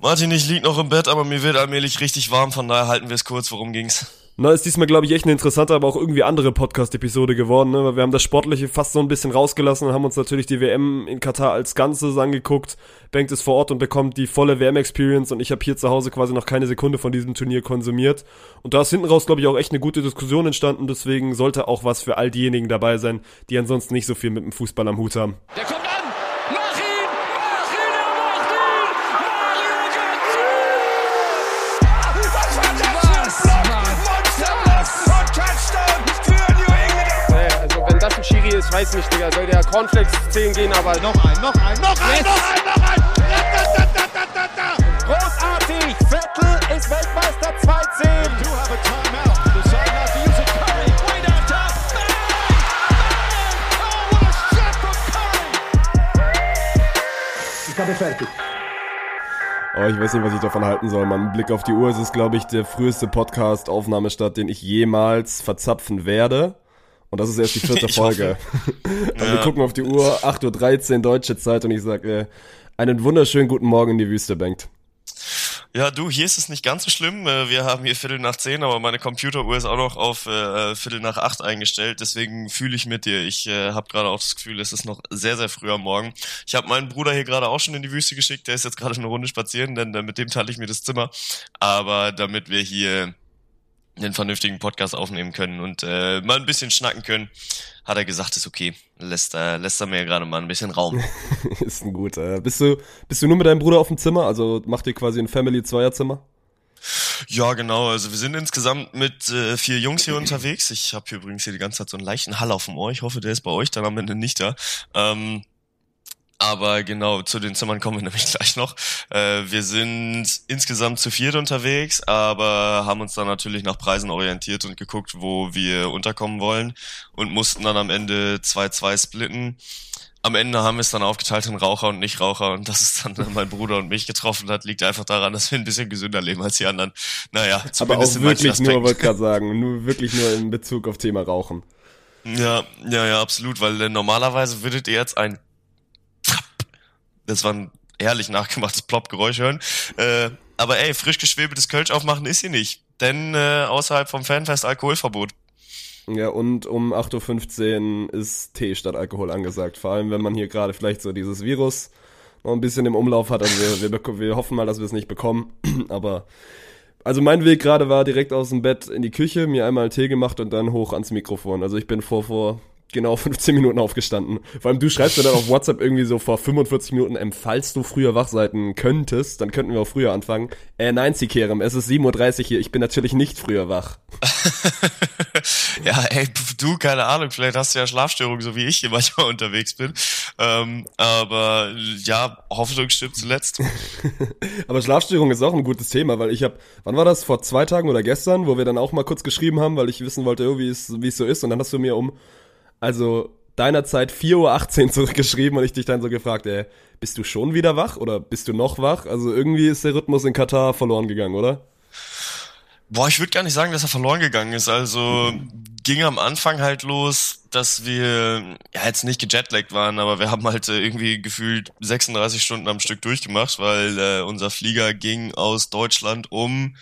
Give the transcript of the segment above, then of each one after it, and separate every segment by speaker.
Speaker 1: Martin, ich lieg noch im Bett, aber mir wird allmählich richtig warm, von daher halten wir es kurz. Worum ging's?
Speaker 2: Na, ist diesmal, glaube ich, echt eine interessante, aber auch irgendwie andere Podcast-Episode geworden, ne? Weil wir haben das Sportliche fast so ein bisschen rausgelassen und haben uns natürlich die WM in Katar als Ganzes angeguckt. Bengt ist vor Ort und bekommt die volle WM-Experience und ich habe hier zu Hause quasi noch keine Sekunde von diesem Turnier konsumiert. Und da ist hinten raus, glaube ich, auch echt eine gute Diskussion entstanden, deswegen sollte auch was für all diejenigen dabei sein, die ansonsten nicht so viel mit dem Fußball am Hut haben.
Speaker 3: Der
Speaker 4: weiß nicht, Digga. Soll der Cornflakes 10 gehen, aber noch ein, noch ein, noch ein, noch ein, noch ein!
Speaker 3: Großartig! Vettel ist Weltmeister 2-10!
Speaker 2: Oh, ich weiß nicht, was ich davon halten soll. Man, Blick auf die Uhr, es ist, glaube ich, der früheste Podcast-Aufnahmestart, den ich jemals verzapfen werde. Und das ist erst die vierte Folge. Wir
Speaker 1: Ja.
Speaker 2: gucken auf die Uhr, 8.13 Uhr deutsche Zeit und ich sage, äh, einen wunderschönen guten Morgen in die Wüste, Bengt.
Speaker 1: Ja, du, hier ist es nicht ganz so schlimm. Äh, Wir haben hier Viertel nach zehn, aber meine Computeruhr ist auch noch auf äh, Viertel nach acht eingestellt. Deswegen fühle ich mit dir. Ich äh, habe gerade auch das Gefühl, es ist noch sehr, sehr früh am Morgen. Ich habe meinen Bruder hier gerade auch schon in die Wüste geschickt. Der ist jetzt gerade eine Runde spazieren, denn äh, mit dem teile ich mir das Zimmer. Aber damit wir hier einen vernünftigen Podcast aufnehmen können und äh, mal ein bisschen schnacken können, hat er gesagt, ist okay. Lässt er, lässt er mir gerade mal ein bisschen Raum.
Speaker 2: ist ein guter. Bist du, bist du nur mit deinem Bruder auf dem Zimmer? Also macht ihr quasi ein Family-Zweierzimmer?
Speaker 1: Ja, genau. Also wir sind insgesamt mit äh, vier Jungs hier unterwegs. Ich habe hier übrigens hier die ganze Zeit so einen leichten Hall auf dem Ohr. Ich hoffe, der ist bei euch dann am Ende nicht da. Ähm, aber genau, zu den Zimmern kommen wir nämlich gleich noch. Äh, wir sind insgesamt zu viert unterwegs, aber haben uns dann natürlich nach Preisen orientiert und geguckt, wo wir unterkommen wollen und mussten dann am Ende 2-2 splitten. Am Ende haben wir es dann aufgeteilt in Raucher und Nichtraucher und dass es dann mein Bruder und mich getroffen hat, liegt einfach daran, dass wir ein bisschen gesünder leben als die anderen. Naja,
Speaker 2: Aber
Speaker 1: zumindest
Speaker 2: auch
Speaker 1: in manchen
Speaker 2: wirklich nur, wollte gerade sagen, nur wirklich nur in Bezug auf Thema Rauchen.
Speaker 1: Ja, ja, ja, absolut, weil äh, normalerweise würdet ihr jetzt ein das war ein herrlich nachgemachtes Plop-Geräusch hören. Äh, aber ey, frisch geschwebeltes Kölsch aufmachen ist sie nicht. Denn äh, außerhalb vom Fanfest Alkoholverbot.
Speaker 2: Ja, und um 8.15 Uhr ist Tee statt Alkohol angesagt. Vor allem, wenn man hier gerade vielleicht so dieses Virus noch ein bisschen im Umlauf hat. Also wir, wir, wir hoffen mal, dass wir es nicht bekommen. Aber also mein Weg gerade war direkt aus dem Bett in die Küche, mir einmal Tee gemacht und dann hoch ans Mikrofon. Also ich bin vor vor genau 15 Minuten aufgestanden. Vor allem du schreibst mir dann auf WhatsApp irgendwie so vor 45 Minuten, ähm, falls du früher wach sein könntest, dann könnten wir auch früher anfangen. Äh, nein, Sikerem, es ist 7.30 Uhr hier, ich bin natürlich nicht früher wach.
Speaker 1: ja, ey, du, keine Ahnung, vielleicht hast du ja Schlafstörungen, so wie ich hier manchmal unterwegs bin. Ähm, aber ja, Hoffnung stirbt zuletzt.
Speaker 2: Aber Schlafstörung ist auch ein gutes Thema, weil ich habe, wann war das, vor zwei Tagen oder gestern, wo wir dann auch mal kurz geschrieben haben, weil ich wissen wollte, oh, wie es wie es so ist. Und dann hast du mir um, also deiner Zeit 4.18 Uhr zurückgeschrieben und ich dich dann so gefragt, ey, bist du schon wieder wach oder bist du noch wach? Also irgendwie ist der Rhythmus in Katar verloren gegangen, oder?
Speaker 1: Boah, ich würde gar nicht sagen, dass er verloren gegangen ist. Also ging am Anfang halt los, dass wir ja jetzt nicht gejetlaggt waren, aber wir haben halt äh, irgendwie gefühlt 36 Stunden am Stück durchgemacht, weil äh, unser Flieger ging aus Deutschland um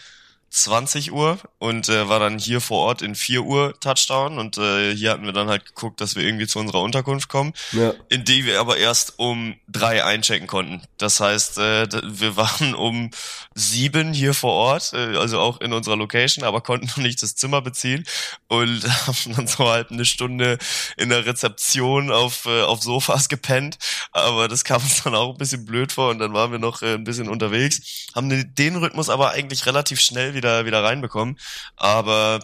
Speaker 1: 20 Uhr und äh, war dann hier vor Ort in 4 Uhr Touchdown und äh, hier hatten wir dann halt geguckt, dass wir irgendwie zu unserer Unterkunft kommen,
Speaker 2: Ja.
Speaker 1: in die wir aber erst um drei einchecken konnten. Das heißt, äh, wir waren um sieben hier vor Ort, äh, also auch in unserer Location, aber konnten noch nicht das Zimmer beziehen und haben dann so halt eine Stunde in der Rezeption auf, äh, auf Sofas gepennt. Aber das kam uns dann auch ein bisschen blöd vor und dann waren wir noch äh, ein bisschen unterwegs, haben den- den Rhythmus aber eigentlich relativ schnell wieder, wieder reinbekommen. Aber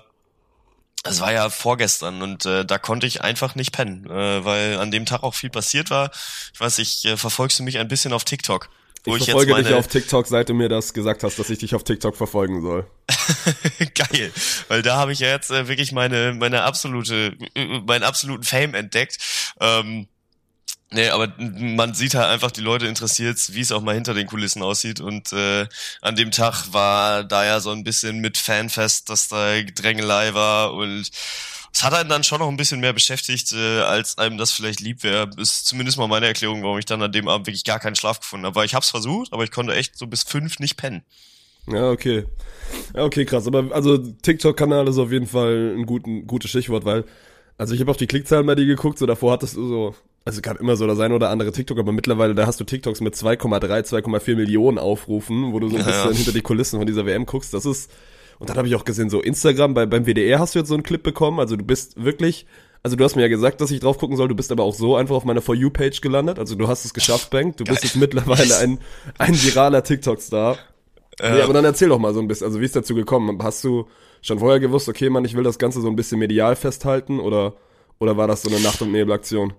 Speaker 1: es war ja vorgestern und äh, da konnte ich einfach nicht pennen, äh, weil an dem Tag auch viel passiert war. Ich weiß, ich äh, verfolgst du mich ein bisschen auf TikTok, wo
Speaker 2: Ich
Speaker 1: ich,
Speaker 2: verfolge
Speaker 1: jetzt meine
Speaker 2: dich auf TikTok, seit du mir das gesagt hast, dass ich dich auf TikTok verfolgen soll.
Speaker 1: geil, weil da habe ich ja jetzt äh, wirklich meine meine absolute äh, meinen absoluten Fame entdeckt. Ähm, Nee, aber man sieht halt einfach, die Leute interessiert, wie es auch mal hinter den Kulissen aussieht. Und äh, an dem Tag war da ja so ein bisschen mit Fanfest, dass da Drängelei war und es hat einen dann schon noch ein bisschen mehr beschäftigt, äh, als einem das vielleicht lieb wäre. Ist zumindest mal meine Erklärung, warum ich dann an dem Abend wirklich gar keinen Schlaf gefunden habe. Weil ich hab's versucht, aber ich konnte echt so bis fünf nicht pennen.
Speaker 2: Ja, okay. Ja, okay, krass. Aber also TikTok-Kanal ist auf jeden Fall ein guten, gutes Stichwort, weil, also ich habe auf die Klickzahlen bei dir geguckt, so davor hattest du so, also kann immer so da sein oder andere TikTok, aber mittlerweile, da hast du TikToks mit 2,3, 2,4 Millionen Aufrufen, wo du so ein bisschen ja. hinter die Kulissen von dieser WM guckst. Das ist, und dann habe ich auch gesehen, so Instagram, bei, beim WDR hast du jetzt so einen Clip bekommen, also du bist wirklich, also du hast mir ja gesagt, dass ich drauf gucken soll, du bist aber auch so einfach auf meiner For You-Page gelandet, also du hast es geschafft, Bank, du Geil. bist jetzt mittlerweile ein, ein viraler TikTok-Star. Äh, nee, aber dann erzähl doch mal so ein bisschen, also wie ist dazu gekommen? Hast du schon vorher gewusst, okay, Mann, ich will das Ganze so ein bisschen medial festhalten oder, oder war das so eine Nacht- und Nebelaktion?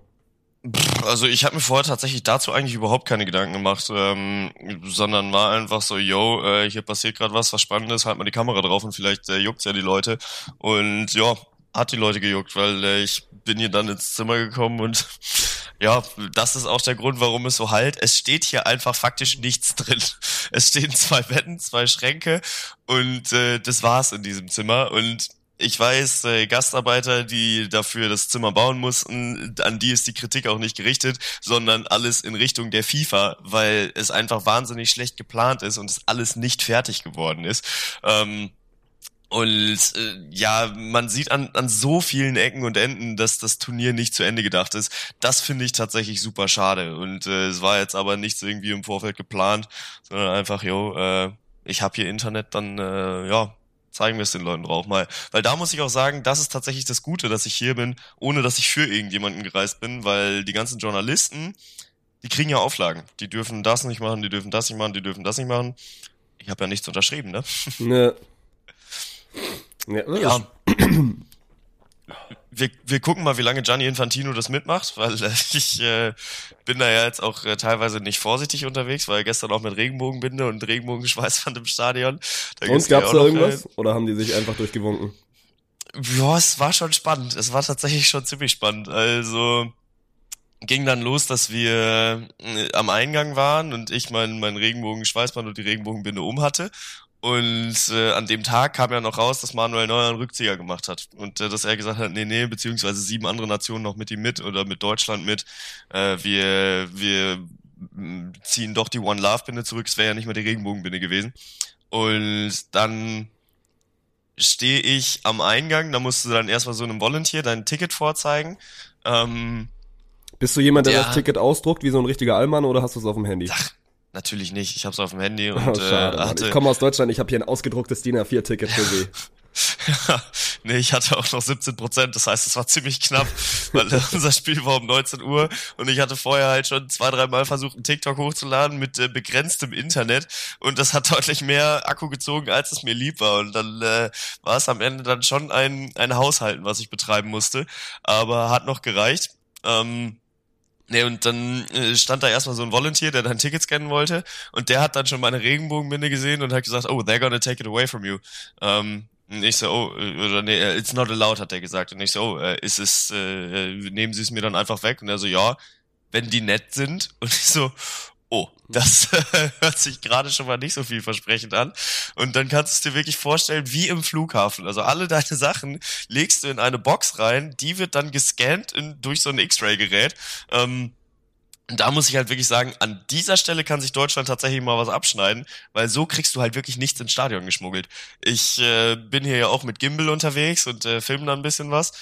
Speaker 1: Also ich habe mir vorher tatsächlich dazu eigentlich überhaupt keine Gedanken gemacht, ähm, sondern war einfach so, yo, äh, hier passiert gerade was, was Spannendes, halt mal die Kamera drauf und vielleicht äh, juckt's ja die Leute. Und ja, hat die Leute gejuckt, weil äh, ich bin hier dann ins Zimmer gekommen und ja, das ist auch der Grund, warum es so halt. Es steht hier einfach faktisch nichts drin. Es stehen zwei Betten, zwei Schränke und äh, das war's in diesem Zimmer und ich weiß, äh, Gastarbeiter, die dafür das Zimmer bauen mussten, an die ist die Kritik auch nicht gerichtet, sondern alles in Richtung der FIFA, weil es einfach wahnsinnig schlecht geplant ist und es alles nicht fertig geworden ist. Ähm, und äh, ja, man sieht an, an so vielen Ecken und Enden, dass das Turnier nicht zu Ende gedacht ist. Das finde ich tatsächlich super schade. Und äh, es war jetzt aber nichts irgendwie im Vorfeld geplant, sondern einfach, jo, äh, ich habe hier Internet, dann äh, ja, zeigen wir es den Leuten drauf mal. Weil da muss ich auch sagen, das ist tatsächlich das Gute, dass ich hier bin, ohne dass ich für irgendjemanden gereist bin, weil die ganzen Journalisten, die kriegen ja Auflagen. Die dürfen das nicht machen, die dürfen das nicht machen, die dürfen das nicht machen. Ich habe ja nichts unterschrieben, ne?
Speaker 2: Ne.
Speaker 1: Ja. ja. Wir, wir gucken mal, wie lange Gianni Infantino das mitmacht, weil äh, ich äh, bin da ja jetzt auch äh, teilweise nicht vorsichtig unterwegs, weil gestern auch mit Regenbogenbinde und Regenbogenschweißwand im Stadion.
Speaker 2: Da und gab's da irgendwas? Äh, oder haben die sich einfach durchgewunken?
Speaker 1: Ja, es war schon spannend. Es war tatsächlich schon ziemlich spannend. Also ging dann los, dass wir äh, am Eingang waren und ich mein, mein Regenbogenschweißband und die Regenbogenbinde um hatte und äh, an dem Tag kam ja noch raus, dass Manuel Neuer einen Rückzieher gemacht hat. Und äh, dass er gesagt hat, nee, nee, beziehungsweise sieben andere Nationen noch mit ihm mit oder mit Deutschland mit. Äh, wir, wir ziehen doch die One Love Binde zurück. Es wäre ja nicht mehr die Regenbogenbinde gewesen. Und dann stehe ich am Eingang, da musst du dann erstmal so einem Volunteer dein Ticket vorzeigen. Ähm,
Speaker 2: Bist du jemand, der, der das Ticket ausdruckt, wie so ein richtiger Allmann, oder hast du es auf dem Handy?
Speaker 1: Ach, Natürlich nicht. Ich habe es auf dem Handy und oh,
Speaker 2: schade, äh, hatte. Ich komme aus Deutschland. Ich habe hier ein ausgedrucktes DIN A4-Ticket für Sie.
Speaker 1: nee, ich hatte auch noch 17 Prozent, das heißt, es war ziemlich knapp, weil unser Spiel war um 19 Uhr und ich hatte vorher halt schon zwei, drei Mal versucht, einen TikTok hochzuladen mit äh, begrenztem Internet und das hat deutlich mehr Akku gezogen, als es mir lieb war und dann äh, war es am Ende dann schon ein, ein Haushalten, was ich betreiben musste, aber hat noch gereicht. Ähm, Nee, und dann äh, stand da erstmal so ein Volunteer, der dein Ticket scannen wollte und der hat dann schon meine Regenbogenbinde gesehen und hat gesagt, oh, they're gonna take it away from you. Ähm, und ich so, oh, äh, oder nee, äh, it's not allowed, hat er gesagt. Und ich so, oh, äh, ist es, äh, nehmen Sie es mir dann einfach weg? Und er so, ja, wenn die nett sind. Und ich so, das hört sich gerade schon mal nicht so vielversprechend an. Und dann kannst du es dir wirklich vorstellen, wie im Flughafen. Also alle deine Sachen legst du in eine Box rein, die wird dann gescannt in, durch so ein X-Ray-Gerät. Ähm, da muss ich halt wirklich sagen, an dieser Stelle kann sich Deutschland tatsächlich mal was abschneiden, weil so kriegst du halt wirklich nichts ins Stadion geschmuggelt. Ich äh, bin hier ja auch mit Gimbal unterwegs und äh, filme da ein bisschen was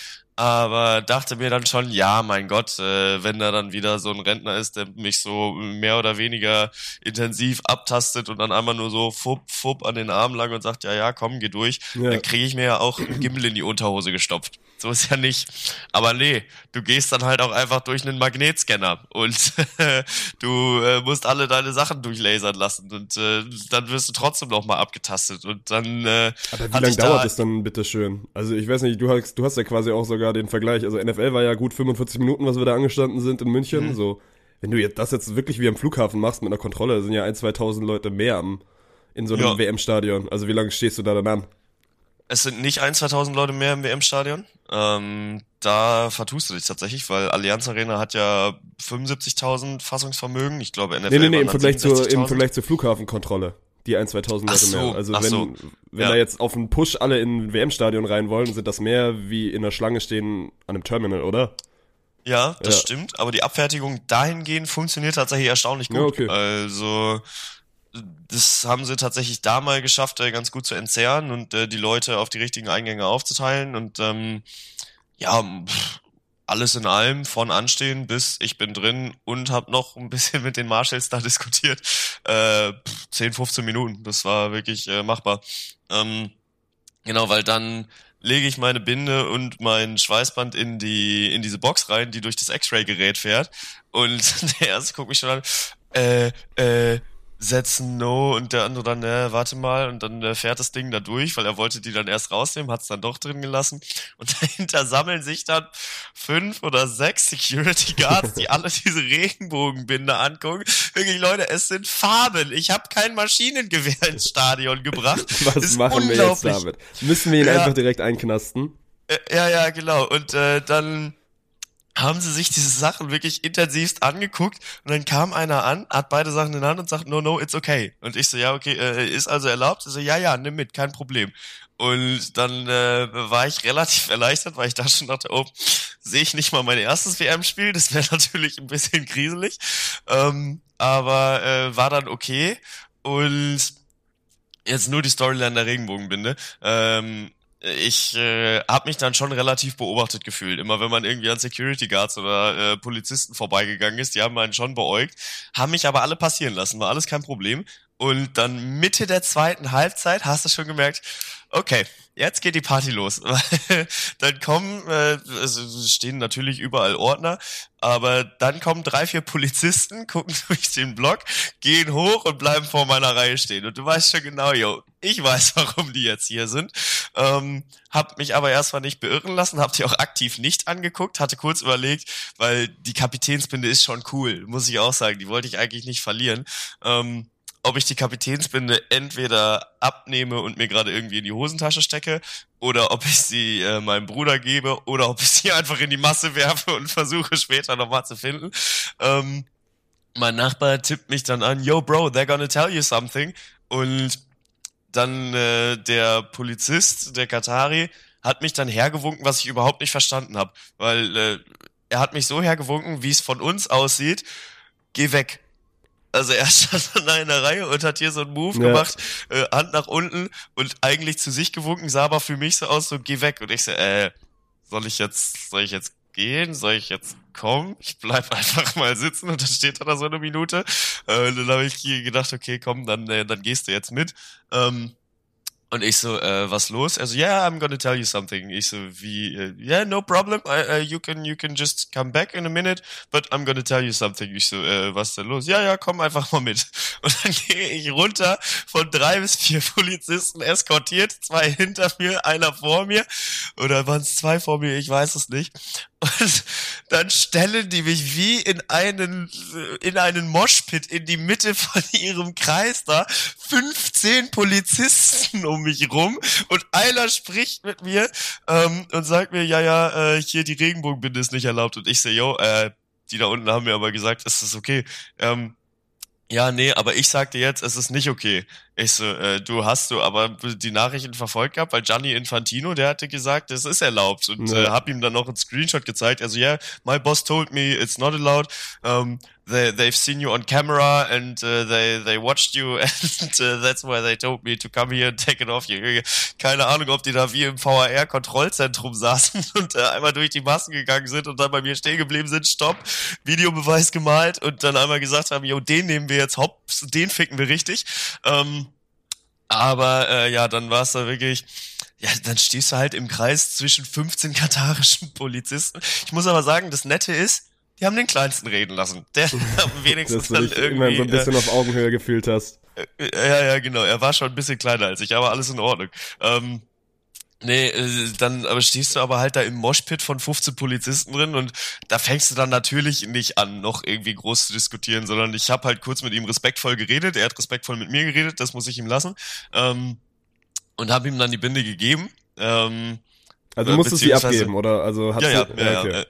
Speaker 1: aber dachte mir dann schon, ja, mein Gott, äh, wenn da dann wieder so ein Rentner ist, der mich so mehr oder weniger intensiv abtastet und dann einmal nur so fupp, fupp an den Arm lang und sagt, ja, ja, komm, geh durch, ja. dann kriege ich mir ja auch Gimbal in die Unterhose gestopft. So ist ja nicht. Aber nee, du gehst dann halt auch einfach durch einen Magnetscanner und du äh, musst alle deine Sachen durchlasern lassen und äh, dann wirst du trotzdem noch mal abgetastet und dann äh,
Speaker 2: Aber wie lange dauert es dann bitte schön? Also ich weiß nicht, du hast, du hast ja quasi auch sogar den Vergleich. Also NFL war ja gut 45 Minuten, was wir da angestanden sind in München. Mhm. So, wenn du jetzt das jetzt wirklich wie am Flughafen machst mit einer Kontrolle, sind ja ein, 2000 Leute mehr am, in so einem ja. WM-Stadion. Also wie lange stehst du da dann an?
Speaker 1: Es sind nicht ein, 2000 Leute mehr im WM-Stadion. Ähm, da vertust du dich tatsächlich, weil Allianz Arena hat ja 75.000 Fassungsvermögen. Ich glaube, NFL
Speaker 2: Nee, nee, nee, im Vergleich, zur, im Vergleich zur Flughafenkontrolle. Die ein, 2000 Leute
Speaker 1: so,
Speaker 2: mehr. Also wenn,
Speaker 1: so.
Speaker 2: wenn
Speaker 1: Ja.
Speaker 2: da jetzt auf einen Push alle in ein WM-Stadion rein wollen, sind das mehr wie in der Schlange stehen an einem Terminal, oder?
Speaker 1: Ja, das
Speaker 2: Ja.
Speaker 1: stimmt, aber die Abfertigung dahingehend funktioniert tatsächlich erstaunlich gut.
Speaker 2: Ja, okay.
Speaker 1: Also das haben sie tatsächlich da mal geschafft, äh, ganz gut zu entzerren und äh, die Leute auf die richtigen Eingänge aufzuteilen und ähm, ja, alles in allem von Anstehen bis ich bin drin und habe noch ein bisschen mit den Marshalls da diskutiert. Äh, pff, 10, 15 Minuten, das war wirklich äh, machbar. Ähm, genau, weil dann lege ich meine Binde und mein Schweißband in die in diese Box rein, die durch das X-Ray-Gerät fährt. Und der erste guckt mich schon an, äh, äh, setzen No und der andere dann, äh, warte mal, und dann äh, fährt das Ding da durch, weil er wollte die dann erst rausnehmen, hat es dann doch drin gelassen. Und dahinter sammeln sich dann fünf oder sechs Security Guards, die alle diese Regenbogenbinde angucken. Wirklich, Leute, es sind Farben. Ich habe kein Maschinengewehr ins Stadion gebracht.
Speaker 2: Was
Speaker 1: Ist
Speaker 2: machen wir jetzt damit? Müssen wir ihn
Speaker 1: Ja.
Speaker 2: einfach direkt einknasten?
Speaker 1: Äh, Ja, ja, genau. Und äh, dann haben sie sich diese Sachen wirklich intensivst angeguckt und dann kam einer an, hat beide Sachen in der Hand und sagt, no, no, it's okay. Und ich so, ja, okay, äh, ist also erlaubt? Ich so, ja, ja, nimm mit, kein Problem. Und dann äh, war ich relativ erleichtert, weil ich da schon dachte, oh, sehe ich nicht mal mein erstes WM-Spiel, das wäre natürlich ein bisschen kriselig. Ähm, aber äh, war dann okay. Und jetzt nur die Storyline der Regenbogenbinde. Ähm, ich äh, habe mich dann schon relativ beobachtet gefühlt. Immer wenn man irgendwie an Security Guards oder äh, Polizisten vorbeigegangen ist, die haben einen schon beäugt, haben mich aber alle passieren lassen, war alles kein Problem. Und dann Mitte der zweiten Halbzeit hast du schon gemerkt, okay, jetzt geht die Party los. Dann kommen, äh, es stehen natürlich überall Ordner, aber dann kommen drei, vier Polizisten, gucken durch den Block, gehen hoch und bleiben vor meiner Reihe stehen. Und du weißt schon genau, yo, ich weiß, warum die jetzt hier sind. Ähm, hab mich aber erstmal nicht beirren lassen, hab die auch aktiv nicht angeguckt, hatte kurz überlegt, weil die Kapitänsbinde ist schon cool, muss ich auch sagen. Die wollte ich eigentlich nicht verlieren. Ähm, ob ich die Kapitänsbinde entweder abnehme und mir gerade irgendwie in die Hosentasche stecke oder ob ich sie äh, meinem Bruder gebe oder ob ich sie einfach in die Masse werfe und versuche später nochmal zu finden. Ähm, mein Nachbar tippt mich dann an, yo Bro, they're gonna tell you something und dann äh, der Polizist, der Katari, hat mich dann hergewunken, was ich überhaupt nicht verstanden habe, weil äh, er hat mich so hergewunken, wie es von uns aussieht, geh weg. Also er stand dann da in der Reihe und hat hier so einen Move
Speaker 2: Ja.
Speaker 1: gemacht, äh, Hand nach unten und eigentlich zu sich gewunken, sah aber für mich so aus, so geh weg. Und ich so, äh, soll ich jetzt, soll ich jetzt gehen? Soll ich jetzt kommen? Ich bleib einfach mal sitzen und dann steht er da so eine Minute. Äh, und dann habe ich gedacht, okay, komm, dann, äh, dann gehst du jetzt mit. Ähm, und ich so, äh, was los? Also, yeah, I'm gonna tell you something. Ich so, wie, äh, yeah, no problem. I, uh, you can, you can just come back in a minute, but I'm gonna tell you something. Ich so, äh, was denn los? Ja, ja, komm einfach mal mit. Und dann gehe ich runter von drei bis vier Polizisten eskortiert, zwei hinter mir, einer vor mir. Oder waren es zwei vor mir? Ich weiß es nicht. Und dann stellen die mich wie in einen, in einen Moshpit in die Mitte von ihrem Kreis da. 15 Polizisten um mich rum und einer spricht mit mir ähm, und sagt mir, ja, ja, äh, hier die Regenbogenbinde ist nicht erlaubt. Und ich so, yo, äh, die da unten haben mir aber gesagt, es ist okay. Ähm, ja, nee, aber ich sagte jetzt, es ist nicht okay. Ich so, äh, du hast du aber die Nachrichten verfolgt gehabt, weil Gianni Infantino, der hatte gesagt, es ist erlaubt und
Speaker 2: Ja.
Speaker 1: äh, hab ihm dann noch einen Screenshot gezeigt. Also, yeah, my boss told me it's not allowed. Um, they, they've seen you on camera and uh, they, they watched you and uh, that's why they told me to come here and take it off you. Keine Ahnung, ob die da wie im VAR-Kontrollzentrum saßen und äh, einmal durch die Massen gegangen sind und dann bei mir stehen geblieben sind, stopp, Videobeweis gemalt und dann einmal gesagt haben, yo, den nehmen wir jetzt hops, den ficken wir richtig. Ähm, aber äh, ja, dann war es da wirklich, ja, dann stehst du halt im Kreis zwischen 15 katarischen Polizisten. Ich muss aber sagen, das Nette ist, die haben den Kleinsten reden lassen. Der am wenigstens
Speaker 2: Dass du
Speaker 1: dann
Speaker 2: dich immer
Speaker 1: irgendwie.
Speaker 2: so ein bisschen auf Augenhöhe gefühlt hast.
Speaker 1: äh, äh, ja, ja, genau. Er war schon ein bisschen kleiner als ich, aber alles in Ordnung. Ähm, Nee, äh, dann aber stehst du aber halt da im Moshpit von 15 Polizisten drin und da fängst du dann natürlich nicht an, noch irgendwie groß zu diskutieren, sondern ich habe halt kurz mit ihm respektvoll geredet, er hat respektvoll mit mir geredet, das muss ich ihm lassen. Ähm, und habe ihm dann die Binde gegeben. Ähm,
Speaker 2: Also
Speaker 1: Äh,
Speaker 2: du musstest sie
Speaker 1: beziehungsweise-
Speaker 2: abgeben, oder? Also hat
Speaker 1: ja,
Speaker 2: sie,
Speaker 1: ja, ja,
Speaker 2: okay.
Speaker 1: ja.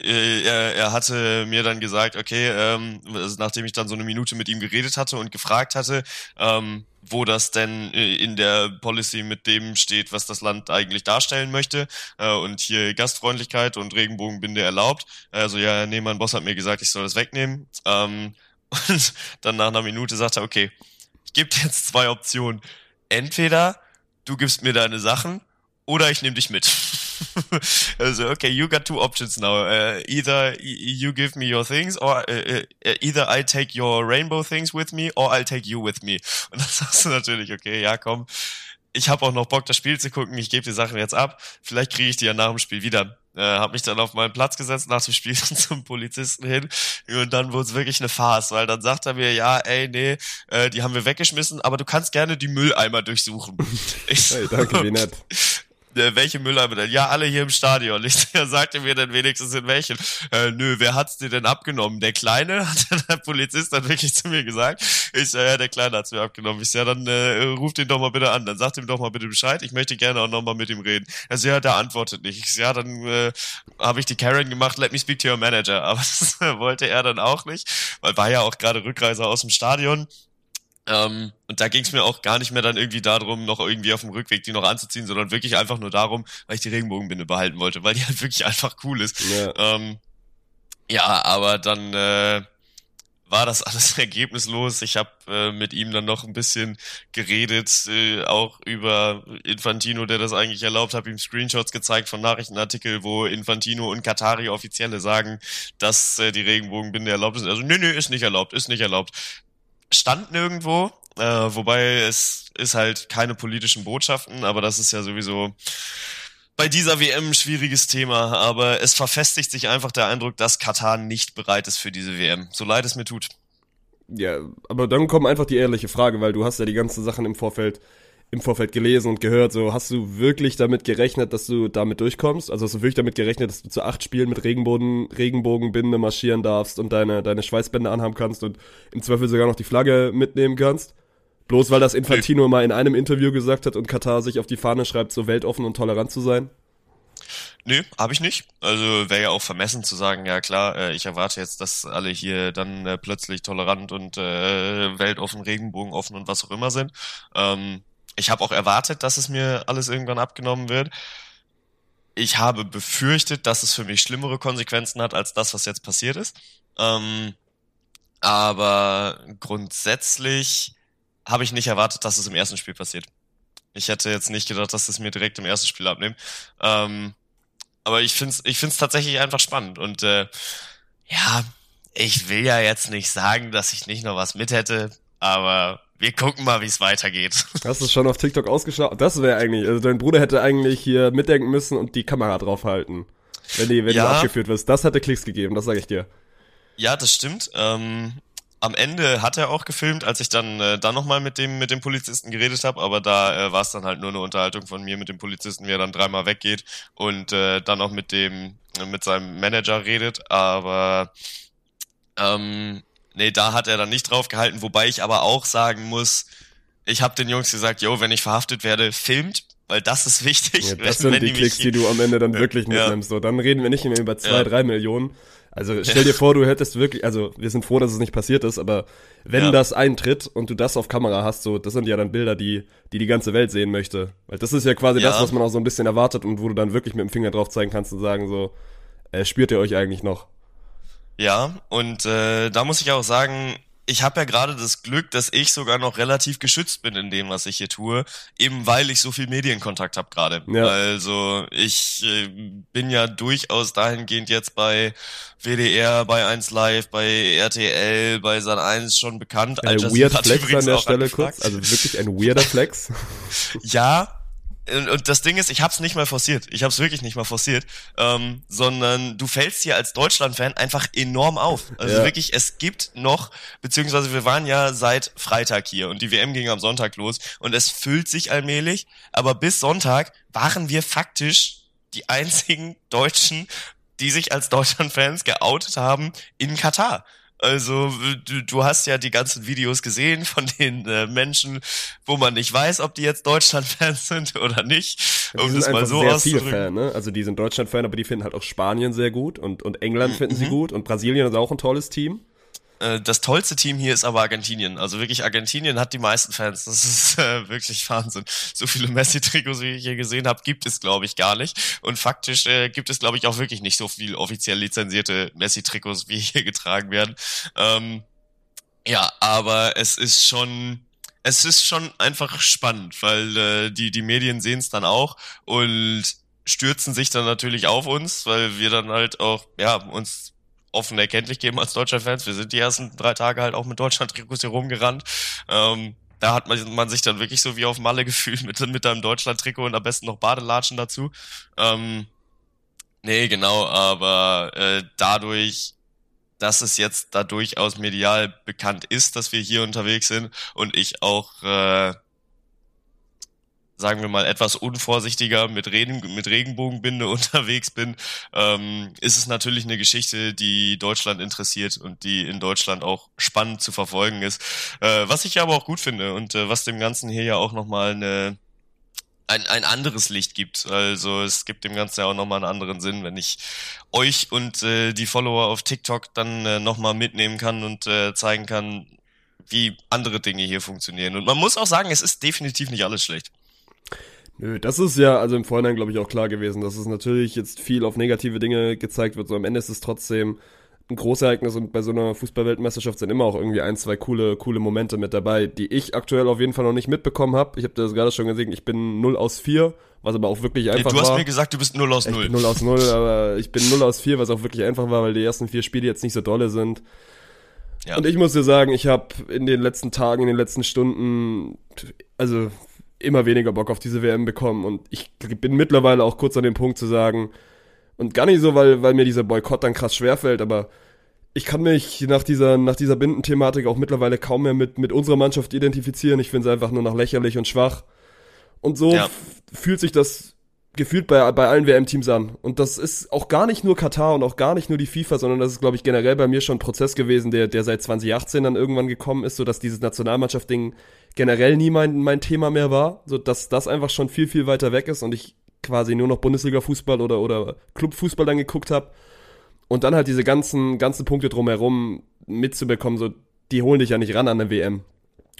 Speaker 1: Äh, äh, Er, er hatte mir dann gesagt, okay, ähm, nachdem ich dann so eine Minute mit ihm geredet hatte und gefragt hatte, ähm, wo das denn äh, in der Policy mit dem steht, was das Land eigentlich darstellen möchte. Und hier Gastfreundlichkeit und Regenbogenbinde erlaubt. Also ja, nee, mein Boss hat mir gesagt, ich soll das wegnehmen. Ähm, und dann nach einer Minute sagt er, okay, ich gebe dir jetzt zwei Optionen. Entweder du gibst mir deine Sachen oder ich nehme dich mit. also, okay, you got two options now. Uh, either you give me your things or uh, uh, either I take your rainbow things with me or I'll take you with me. Und dann sagst du natürlich, okay, ja, komm, ich habe auch noch Bock, das Spiel zu gucken, ich gebe die Sachen jetzt ab, vielleicht kriege ich die ja nach dem Spiel wieder. Äh, habe mich dann auf meinen Platz gesetzt, nach dem Spiel zum Polizisten hin und dann wurde es wirklich eine Farce, weil dann sagt er mir, ja, ey, nee, äh, die haben wir weggeschmissen, aber du kannst gerne die Mülleimer durchsuchen.
Speaker 2: Ich, hey, danke, wie nett.
Speaker 1: Äh, welche Mülleimer denn? Ja, alle hier im Stadion. Ich sagte mir dann wenigstens in welchen. Äh, nö, wer hat's dir denn abgenommen? Der Kleine? Hat der Polizist dann wirklich zu mir gesagt. Ich sag, ja, der Kleine hat's mir abgenommen. Ich sag, dann äh, ruft ihn doch mal bitte an. Dann sagt ihm doch mal bitte Bescheid. Ich möchte gerne auch noch mal mit ihm reden. Er sagt, ja, der antwortet nicht. Ich sag, ja, dann äh, habe ich die Karen gemacht, let me speak to your manager. Aber das wollte er dann auch nicht, weil war ja auch gerade Rückreise aus dem Stadion. Ähm, und da ging es mir auch gar nicht mehr dann irgendwie darum, noch irgendwie auf dem Rückweg die noch anzuziehen, sondern wirklich einfach nur darum, weil ich die Regenbogenbinde behalten wollte, weil die halt wirklich einfach cool ist. Ja, ähm, ja aber dann äh, war das alles ergebnislos. Ich habe äh, mit ihm dann noch ein bisschen geredet, äh, auch über Infantino, der das eigentlich erlaubt, habe ihm Screenshots gezeigt von Nachrichtenartikel, wo Infantino und Katari Offizielle sagen, dass äh, die Regenbogenbinde erlaubt ist. Also nö, nö, ist nicht erlaubt, ist nicht erlaubt stand nirgendwo, äh, wobei es ist halt keine politischen Botschaften, aber das ist ja sowieso bei dieser WM ein schwieriges Thema, aber es verfestigt sich einfach der Eindruck, dass Katar nicht bereit ist für diese WM, so leid es mir tut.
Speaker 2: Ja, aber dann kommt einfach die ehrliche Frage, weil du hast ja die ganzen Sachen im Vorfeld im Vorfeld gelesen und gehört, so hast du wirklich damit gerechnet, dass du damit durchkommst? Also hast du wirklich damit gerechnet, dass du zu acht Spielen mit Regenbogen, Regenbogenbinde marschieren darfst und deine, deine Schweißbänder anhaben kannst und im Zweifel sogar noch die Flagge mitnehmen kannst? Bloß weil das Infantino mal in einem Interview gesagt hat und Katar sich auf die Fahne schreibt, so weltoffen und tolerant zu sein?
Speaker 1: Nee, habe ich nicht. Also wäre ja auch vermessen zu sagen, ja klar, äh, ich erwarte jetzt, dass alle hier dann äh, plötzlich tolerant und äh, weltoffen, Regenbogenoffen und was auch immer sind. Ähm, ich habe auch erwartet, dass es mir alles irgendwann abgenommen wird. Ich habe befürchtet, dass es für mich schlimmere Konsequenzen hat als das, was jetzt passiert ist. Ähm, aber grundsätzlich habe ich nicht erwartet, dass es im ersten Spiel passiert. Ich hätte jetzt nicht gedacht, dass es mir direkt im ersten Spiel abnimmt. Ähm, aber ich finde es ich find's tatsächlich einfach spannend. Und äh, ja, ich will ja jetzt nicht sagen, dass ich nicht noch was mit hätte, aber wir gucken mal, wie es weitergeht.
Speaker 2: Hast du schon auf TikTok ausgeschaut? Das wäre eigentlich, also dein Bruder hätte eigentlich hier mitdenken müssen und die Kamera draufhalten, wenn, die, wenn ja. du abgeführt wirst. Das hätte Klicks gegeben, das sage ich dir.
Speaker 1: Ja, das stimmt. Ähm, am Ende hat er auch gefilmt, als ich dann äh, dann nochmal mit dem mit dem Polizisten geredet habe, aber da äh, war es dann halt nur eine Unterhaltung von mir mit dem Polizisten, wie er dann dreimal weggeht und äh, dann auch mit dem mit seinem Manager redet. Aber ähm, nee, da hat er dann nicht drauf gehalten, wobei ich aber auch sagen muss, ich habe den Jungs gesagt, yo, wenn ich verhaftet werde, filmt, weil das ist wichtig.
Speaker 2: Ja, das wenn, sind wenn die, die Klicks, die du am Ende dann wirklich mitnimmst. Ja. So, dann reden wir nicht mehr über zwei, ja. drei Millionen. Also stell dir vor, du hättest wirklich, also wir sind froh, dass es nicht passiert ist, aber wenn das eintritt und du das auf Kamera hast, so, das sind ja dann Bilder, die die, die ganze Welt sehen möchte. Weil das ist ja quasi das, was man auch so ein bisschen erwartet und wo du dann wirklich mit dem Finger drauf zeigen kannst und sagen so, äh, spürt ihr euch eigentlich noch?
Speaker 1: Ja, und äh, da muss ich auch sagen, ich habe ja gerade das Glück, dass ich sogar noch relativ geschützt bin in dem, was ich hier tue, eben weil ich so viel Medienkontakt habe gerade. Ja. Also ich äh, bin ja durchaus dahingehend jetzt bei WDR, bei 1 Live, bei RTL, bei San 1 schon bekannt.
Speaker 2: Ein weird Flex an der Stelle kurz, also wirklich ein weirder Flex.
Speaker 1: ja, und, und das Ding ist, ich hab's nicht mal forciert. Ich hab's wirklich nicht mal forciert. Ähm, sondern du fällst hier als Deutschland-Fan einfach enorm auf. Also ja. wirklich, es gibt noch, beziehungsweise wir waren ja seit Freitag hier und die WM ging am Sonntag los und es füllt sich allmählich, aber bis Sonntag waren wir faktisch die einzigen Deutschen, die sich als Deutschland-Fans geoutet haben in Katar. Also du, du hast ja die ganzen Videos gesehen von den äh, Menschen, wo man nicht weiß, ob die jetzt Deutschland-Fans sind oder nicht.
Speaker 2: Um die sind mal so sehr viel Fan, ne? Also die sind Deutschland-Fan, aber die finden halt auch Spanien sehr gut und, und England finden mhm. sie gut und Brasilien ist auch ein tolles Team.
Speaker 1: Äh, das tollste Team hier ist aber Argentinien. Also wirklich, Argentinien hat die meisten Fans. Das ist äh, wirklich Wahnsinn. So viele Messi-Trikots, wie ich hier gesehen habe, gibt es, glaube ich, gar nicht. Und faktisch äh, gibt es, glaube ich, auch wirklich nicht so viel offiziell lizenzierte Messi-Trikots, wie hier getragen werden. Ähm, ja, aber es ist schon es ist schon einfach spannend, weil äh, die, die Medien sehen es dann auch und stürzen sich dann natürlich auf uns, weil wir dann halt auch, ja, uns offen erkenntlich geben als deutscher Fans. Wir sind die ersten drei Tage halt auch mit Deutschland-Trikots hier rumgerannt. Ähm, da hat man, man sich dann wirklich so wie auf Malle gefühlt mit, mit einem Deutschland-Trikot und am besten noch Badelatschen dazu. Ähm, nee, genau, aber äh, dadurch dass es jetzt da durchaus medial bekannt ist, dass wir hier unterwegs sind und ich auch, äh, sagen wir mal, etwas unvorsichtiger mit, Regen, mit Regenbogenbinde unterwegs bin, ähm, ist es natürlich eine Geschichte, die Deutschland interessiert und die in Deutschland auch spannend zu verfolgen ist. Äh, was ich aber auch gut finde und äh, was dem Ganzen hier ja auch nochmal eine ein, ein anderes Licht gibt. Also es gibt dem Ganzen ja auch nochmal einen anderen Sinn, wenn ich euch und äh, die Follower auf TikTok dann äh, nochmal mitnehmen kann und äh, zeigen kann, wie andere Dinge hier funktionieren. Und man muss auch sagen, es ist definitiv nicht alles schlecht.
Speaker 2: Nö, das ist ja also im Vorhinein, glaube ich, auch klar gewesen, dass es natürlich jetzt viel auf negative Dinge gezeigt wird. So am Ende ist es trotzdem ein Großereignis und bei so einer Fußballweltmeisterschaft sind immer auch irgendwie ein, zwei coole, coole Momente mit dabei, die ich aktuell auf jeden Fall noch nicht mitbekommen habe. Ich habe das gerade schon gesehen, ich bin 0 aus 4, was aber auch wirklich einfach war.
Speaker 1: Du hast
Speaker 2: war.
Speaker 1: mir gesagt, du bist 0 aus 0.
Speaker 2: Ich bin 0 aus 0, aber ich bin 0 aus 4, was auch wirklich einfach war, weil die ersten vier Spiele jetzt nicht so dolle sind. Ja. Und ich muss dir sagen, ich habe in den letzten Tagen, in den letzten Stunden, also immer weniger Bock auf diese WM bekommen und ich bin mittlerweile auch kurz an dem Punkt zu sagen, und gar nicht so, weil, weil mir dieser Boykott dann krass schwerfällt, aber ich kann mich nach dieser, nach dieser Bindenthematik auch mittlerweile kaum mehr mit, mit unserer Mannschaft identifizieren. Ich finde es einfach nur noch lächerlich und schwach. Und so ja. fühlt sich das gefühlt bei, bei allen WM-Teams an. Und das ist auch gar nicht nur Katar und auch gar nicht nur die FIFA, sondern das ist, glaube ich, generell bei mir schon ein Prozess gewesen, der, der seit 2018 dann irgendwann gekommen ist, so dass dieses Nationalmannschaft-Ding generell nie mein, mein Thema mehr war, so dass das einfach schon viel, viel weiter weg ist und ich quasi nur noch Bundesliga-Fußball oder, oder Club-Fußball dann geguckt habe. Und dann halt diese ganzen, ganzen Punkte drumherum mitzubekommen, so, die holen dich ja nicht ran an eine WM.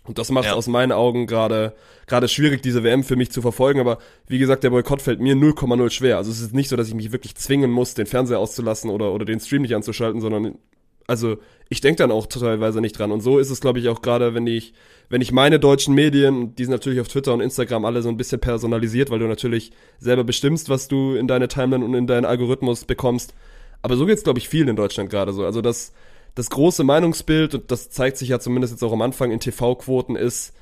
Speaker 2: Und das macht ja. aus meinen Augen gerade gerade schwierig, diese WM für mich zu verfolgen. Aber wie gesagt, der Boykott fällt mir 0,0 schwer. Also es ist nicht so, dass ich mich wirklich zwingen muss, den Fernseher auszulassen oder, oder den Stream nicht anzuschalten, sondern also ich denke dann auch teilweise nicht dran. Und so ist es, glaube ich, auch gerade, wenn ich, wenn ich meine deutschen Medien, die sind natürlich auf Twitter und Instagram alle so ein bisschen personalisiert, weil du natürlich selber bestimmst, was du in deine Timeline und in deinen Algorithmus bekommst. Aber so geht's, glaube ich, vielen in Deutschland gerade so. Also das, das große Meinungsbild, und das zeigt sich ja zumindest jetzt auch am Anfang in TV-Quoten, ist,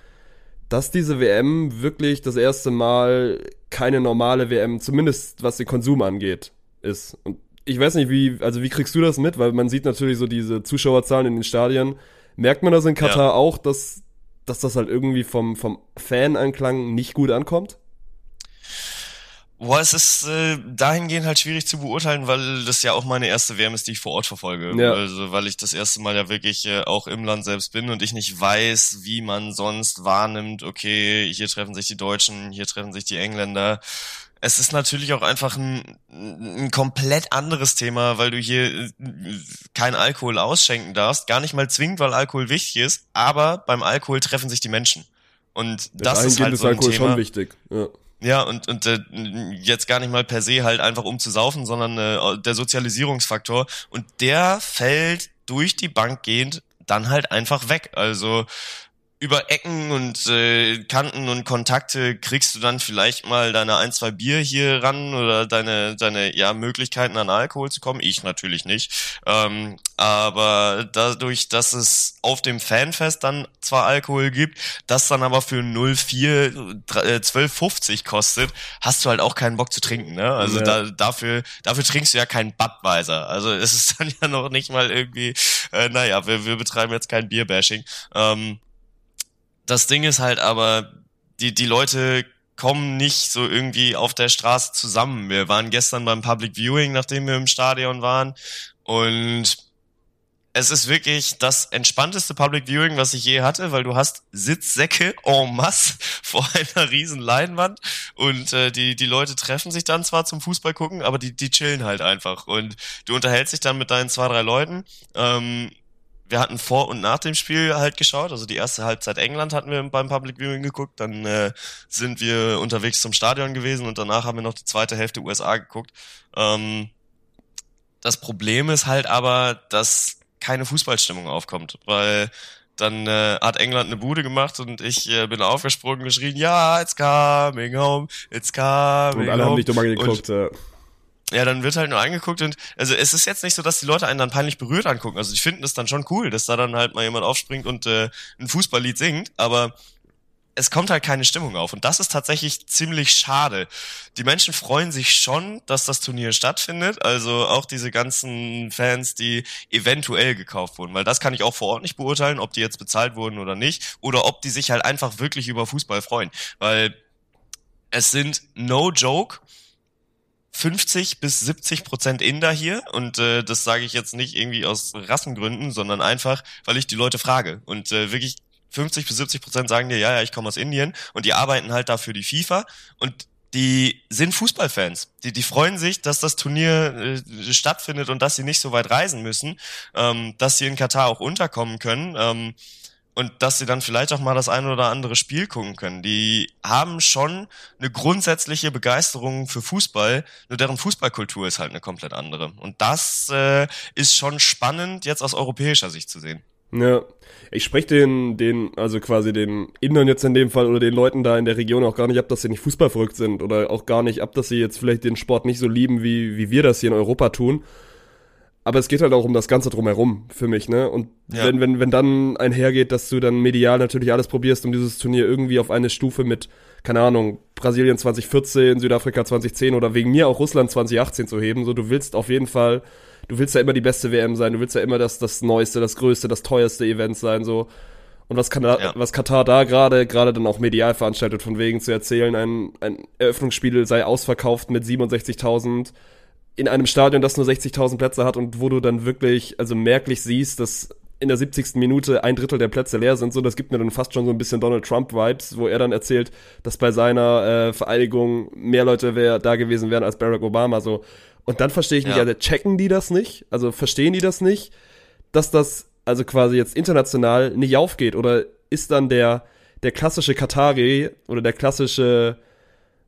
Speaker 2: dass diese WM wirklich das erste Mal keine normale WM, zumindest was den Konsum angeht, ist. Und ich weiß nicht, wie, also wie kriegst du das mit? Weil man sieht natürlich so diese Zuschauerzahlen in den Stadien. Merkt man das in Katar ja. auch, dass, dass das halt irgendwie vom, vom Fan-Anklang nicht gut ankommt?
Speaker 1: Boah, es ist äh, dahingehend halt schwierig zu beurteilen, weil das ja auch meine erste WM ist, die ich vor Ort verfolge. Ja. Also weil ich das erste Mal ja wirklich äh, auch im Land selbst bin und ich nicht weiß, wie man sonst wahrnimmt, okay, hier treffen sich die Deutschen, hier treffen sich die Engländer. Es ist natürlich auch einfach ein, ein komplett anderes Thema, weil du hier äh, kein Alkohol ausschenken darfst. Gar nicht mal zwingend, weil Alkohol wichtig ist, aber beim Alkohol treffen sich die Menschen. Und das ist halt so ein
Speaker 2: Alkohol
Speaker 1: Thema.
Speaker 2: schon wichtig. Ja.
Speaker 1: Ja, und, und äh, jetzt gar nicht mal per se halt einfach um zu saufen, sondern äh, der Sozialisierungsfaktor. Und der fällt durch die Bank gehend dann halt einfach weg. Also über Ecken und äh, Kanten und Kontakte kriegst du dann vielleicht mal deine ein, zwei Bier hier ran oder deine, deine ja, Möglichkeiten an Alkohol zu kommen. Ich natürlich nicht. Ähm, aber dadurch, dass es auf dem Fanfest dann zwar Alkohol gibt, das dann aber für 04 äh, 12,50 kostet, hast du halt auch keinen Bock zu trinken. Ne? Also ja. da, dafür, dafür trinkst du ja keinen Budweiser. Also es ist dann ja noch nicht mal irgendwie, äh, naja, wir, wir betreiben jetzt kein Bierbashing. Ähm, das Ding ist halt aber, die, die Leute kommen nicht so irgendwie auf der Straße zusammen. Wir waren gestern beim Public Viewing, nachdem wir im Stadion waren. Und es ist wirklich das entspannteste Public Viewing, was ich je hatte, weil du hast Sitzsäcke en masse vor einer riesen Leinwand und äh, die, die Leute treffen sich dann zwar zum Fußball gucken, aber die, die chillen halt einfach und du unterhältst dich dann mit deinen zwei, drei Leuten. Ähm, wir hatten vor und nach dem Spiel halt geschaut. Also die erste Halbzeit England hatten wir beim Public Viewing geguckt. Dann äh, sind wir unterwegs zum Stadion gewesen und danach haben wir noch die zweite Hälfte USA geguckt. Ähm, das Problem ist halt aber, dass keine Fußballstimmung aufkommt, weil dann äh, hat England eine Bude gemacht und ich äh, bin aufgesprungen, geschrien, ja, it's coming home, it's coming
Speaker 2: Und alle
Speaker 1: home.
Speaker 2: haben nicht drüber
Speaker 1: Und
Speaker 2: geguckt. ja.
Speaker 1: Ja, dann wird halt nur angeguckt und also es ist jetzt nicht so, dass die Leute einen dann peinlich berührt angucken. Also ich finde es dann schon cool, dass da dann halt mal jemand aufspringt und äh, ein Fußballlied singt, aber es kommt halt keine Stimmung auf. Und das ist tatsächlich ziemlich schade. Die Menschen freuen sich schon, dass das Turnier stattfindet, also auch diese ganzen Fans, die eventuell gekauft wurden, weil das kann ich auch vor Ort nicht beurteilen, ob die jetzt bezahlt wurden oder nicht. Oder ob die sich halt einfach wirklich über Fußball freuen, weil es sind no joke 50 bis 70 Prozent Inder hier und äh, das sage ich jetzt nicht irgendwie aus Rassengründen, sondern einfach, weil ich die Leute frage und äh, wirklich 50 bis 70 Prozent sagen dir, ja, ja, ich komme aus Indien und die arbeiten halt da für die FIFA und die sind Fußballfans. Die, die freuen sich, dass das Turnier äh, stattfindet und dass sie nicht so weit reisen müssen, ähm, dass sie in Katar auch unterkommen können. Ähm, und dass sie dann vielleicht auch mal das ein oder andere Spiel gucken können. Die haben schon eine grundsätzliche Begeisterung für Fußball, nur deren Fußballkultur ist halt eine komplett andere. Und das äh, ist schon spannend, jetzt aus europäischer Sicht zu sehen.
Speaker 2: Ja, ich spreche den, den, also quasi den Indern jetzt in dem Fall oder den Leuten da in der Region auch gar nicht ab, dass sie nicht fußballverrückt sind oder auch gar nicht ab, dass sie jetzt vielleicht den Sport nicht so lieben, wie, wie wir das hier in Europa tun. Aber es geht halt auch um das Ganze drumherum für mich, ne? Und
Speaker 1: Ja.
Speaker 2: wenn, wenn, wenn dann einhergeht, dass du dann medial natürlich alles probierst, um dieses Turnier irgendwie auf eine Stufe mit, keine Ahnung, Brasilien 2014, Südafrika 2010 oder wegen mir auch Russland 2018 zu heben, so du willst auf jeden Fall, du willst ja immer die beste WM sein, du willst ja immer das, das neueste, das größte, das teuerste Event sein, so. Und was, Katar,
Speaker 1: Ja.
Speaker 2: was Katar da gerade, gerade dann auch medial veranstaltet, von wegen zu erzählen, ein, ein Eröffnungsspiel sei ausverkauft mit 67.000 in einem Stadion, das nur 60.000 Plätze hat und wo du dann wirklich, also merklich siehst, dass in der 70. Minute ein Drittel der Plätze leer sind, so das gibt mir dann fast schon so ein bisschen Donald Trump Vibes, wo er dann erzählt, dass bei seiner äh, Vereidigung mehr Leute wär, da gewesen wären als Barack Obama, so. Und dann verstehe ich nicht,
Speaker 1: Ja.
Speaker 2: also checken die das nicht? Also verstehen die das nicht, dass das also quasi jetzt international nicht aufgeht? Oder ist dann der, der klassische Katari oder der klassische,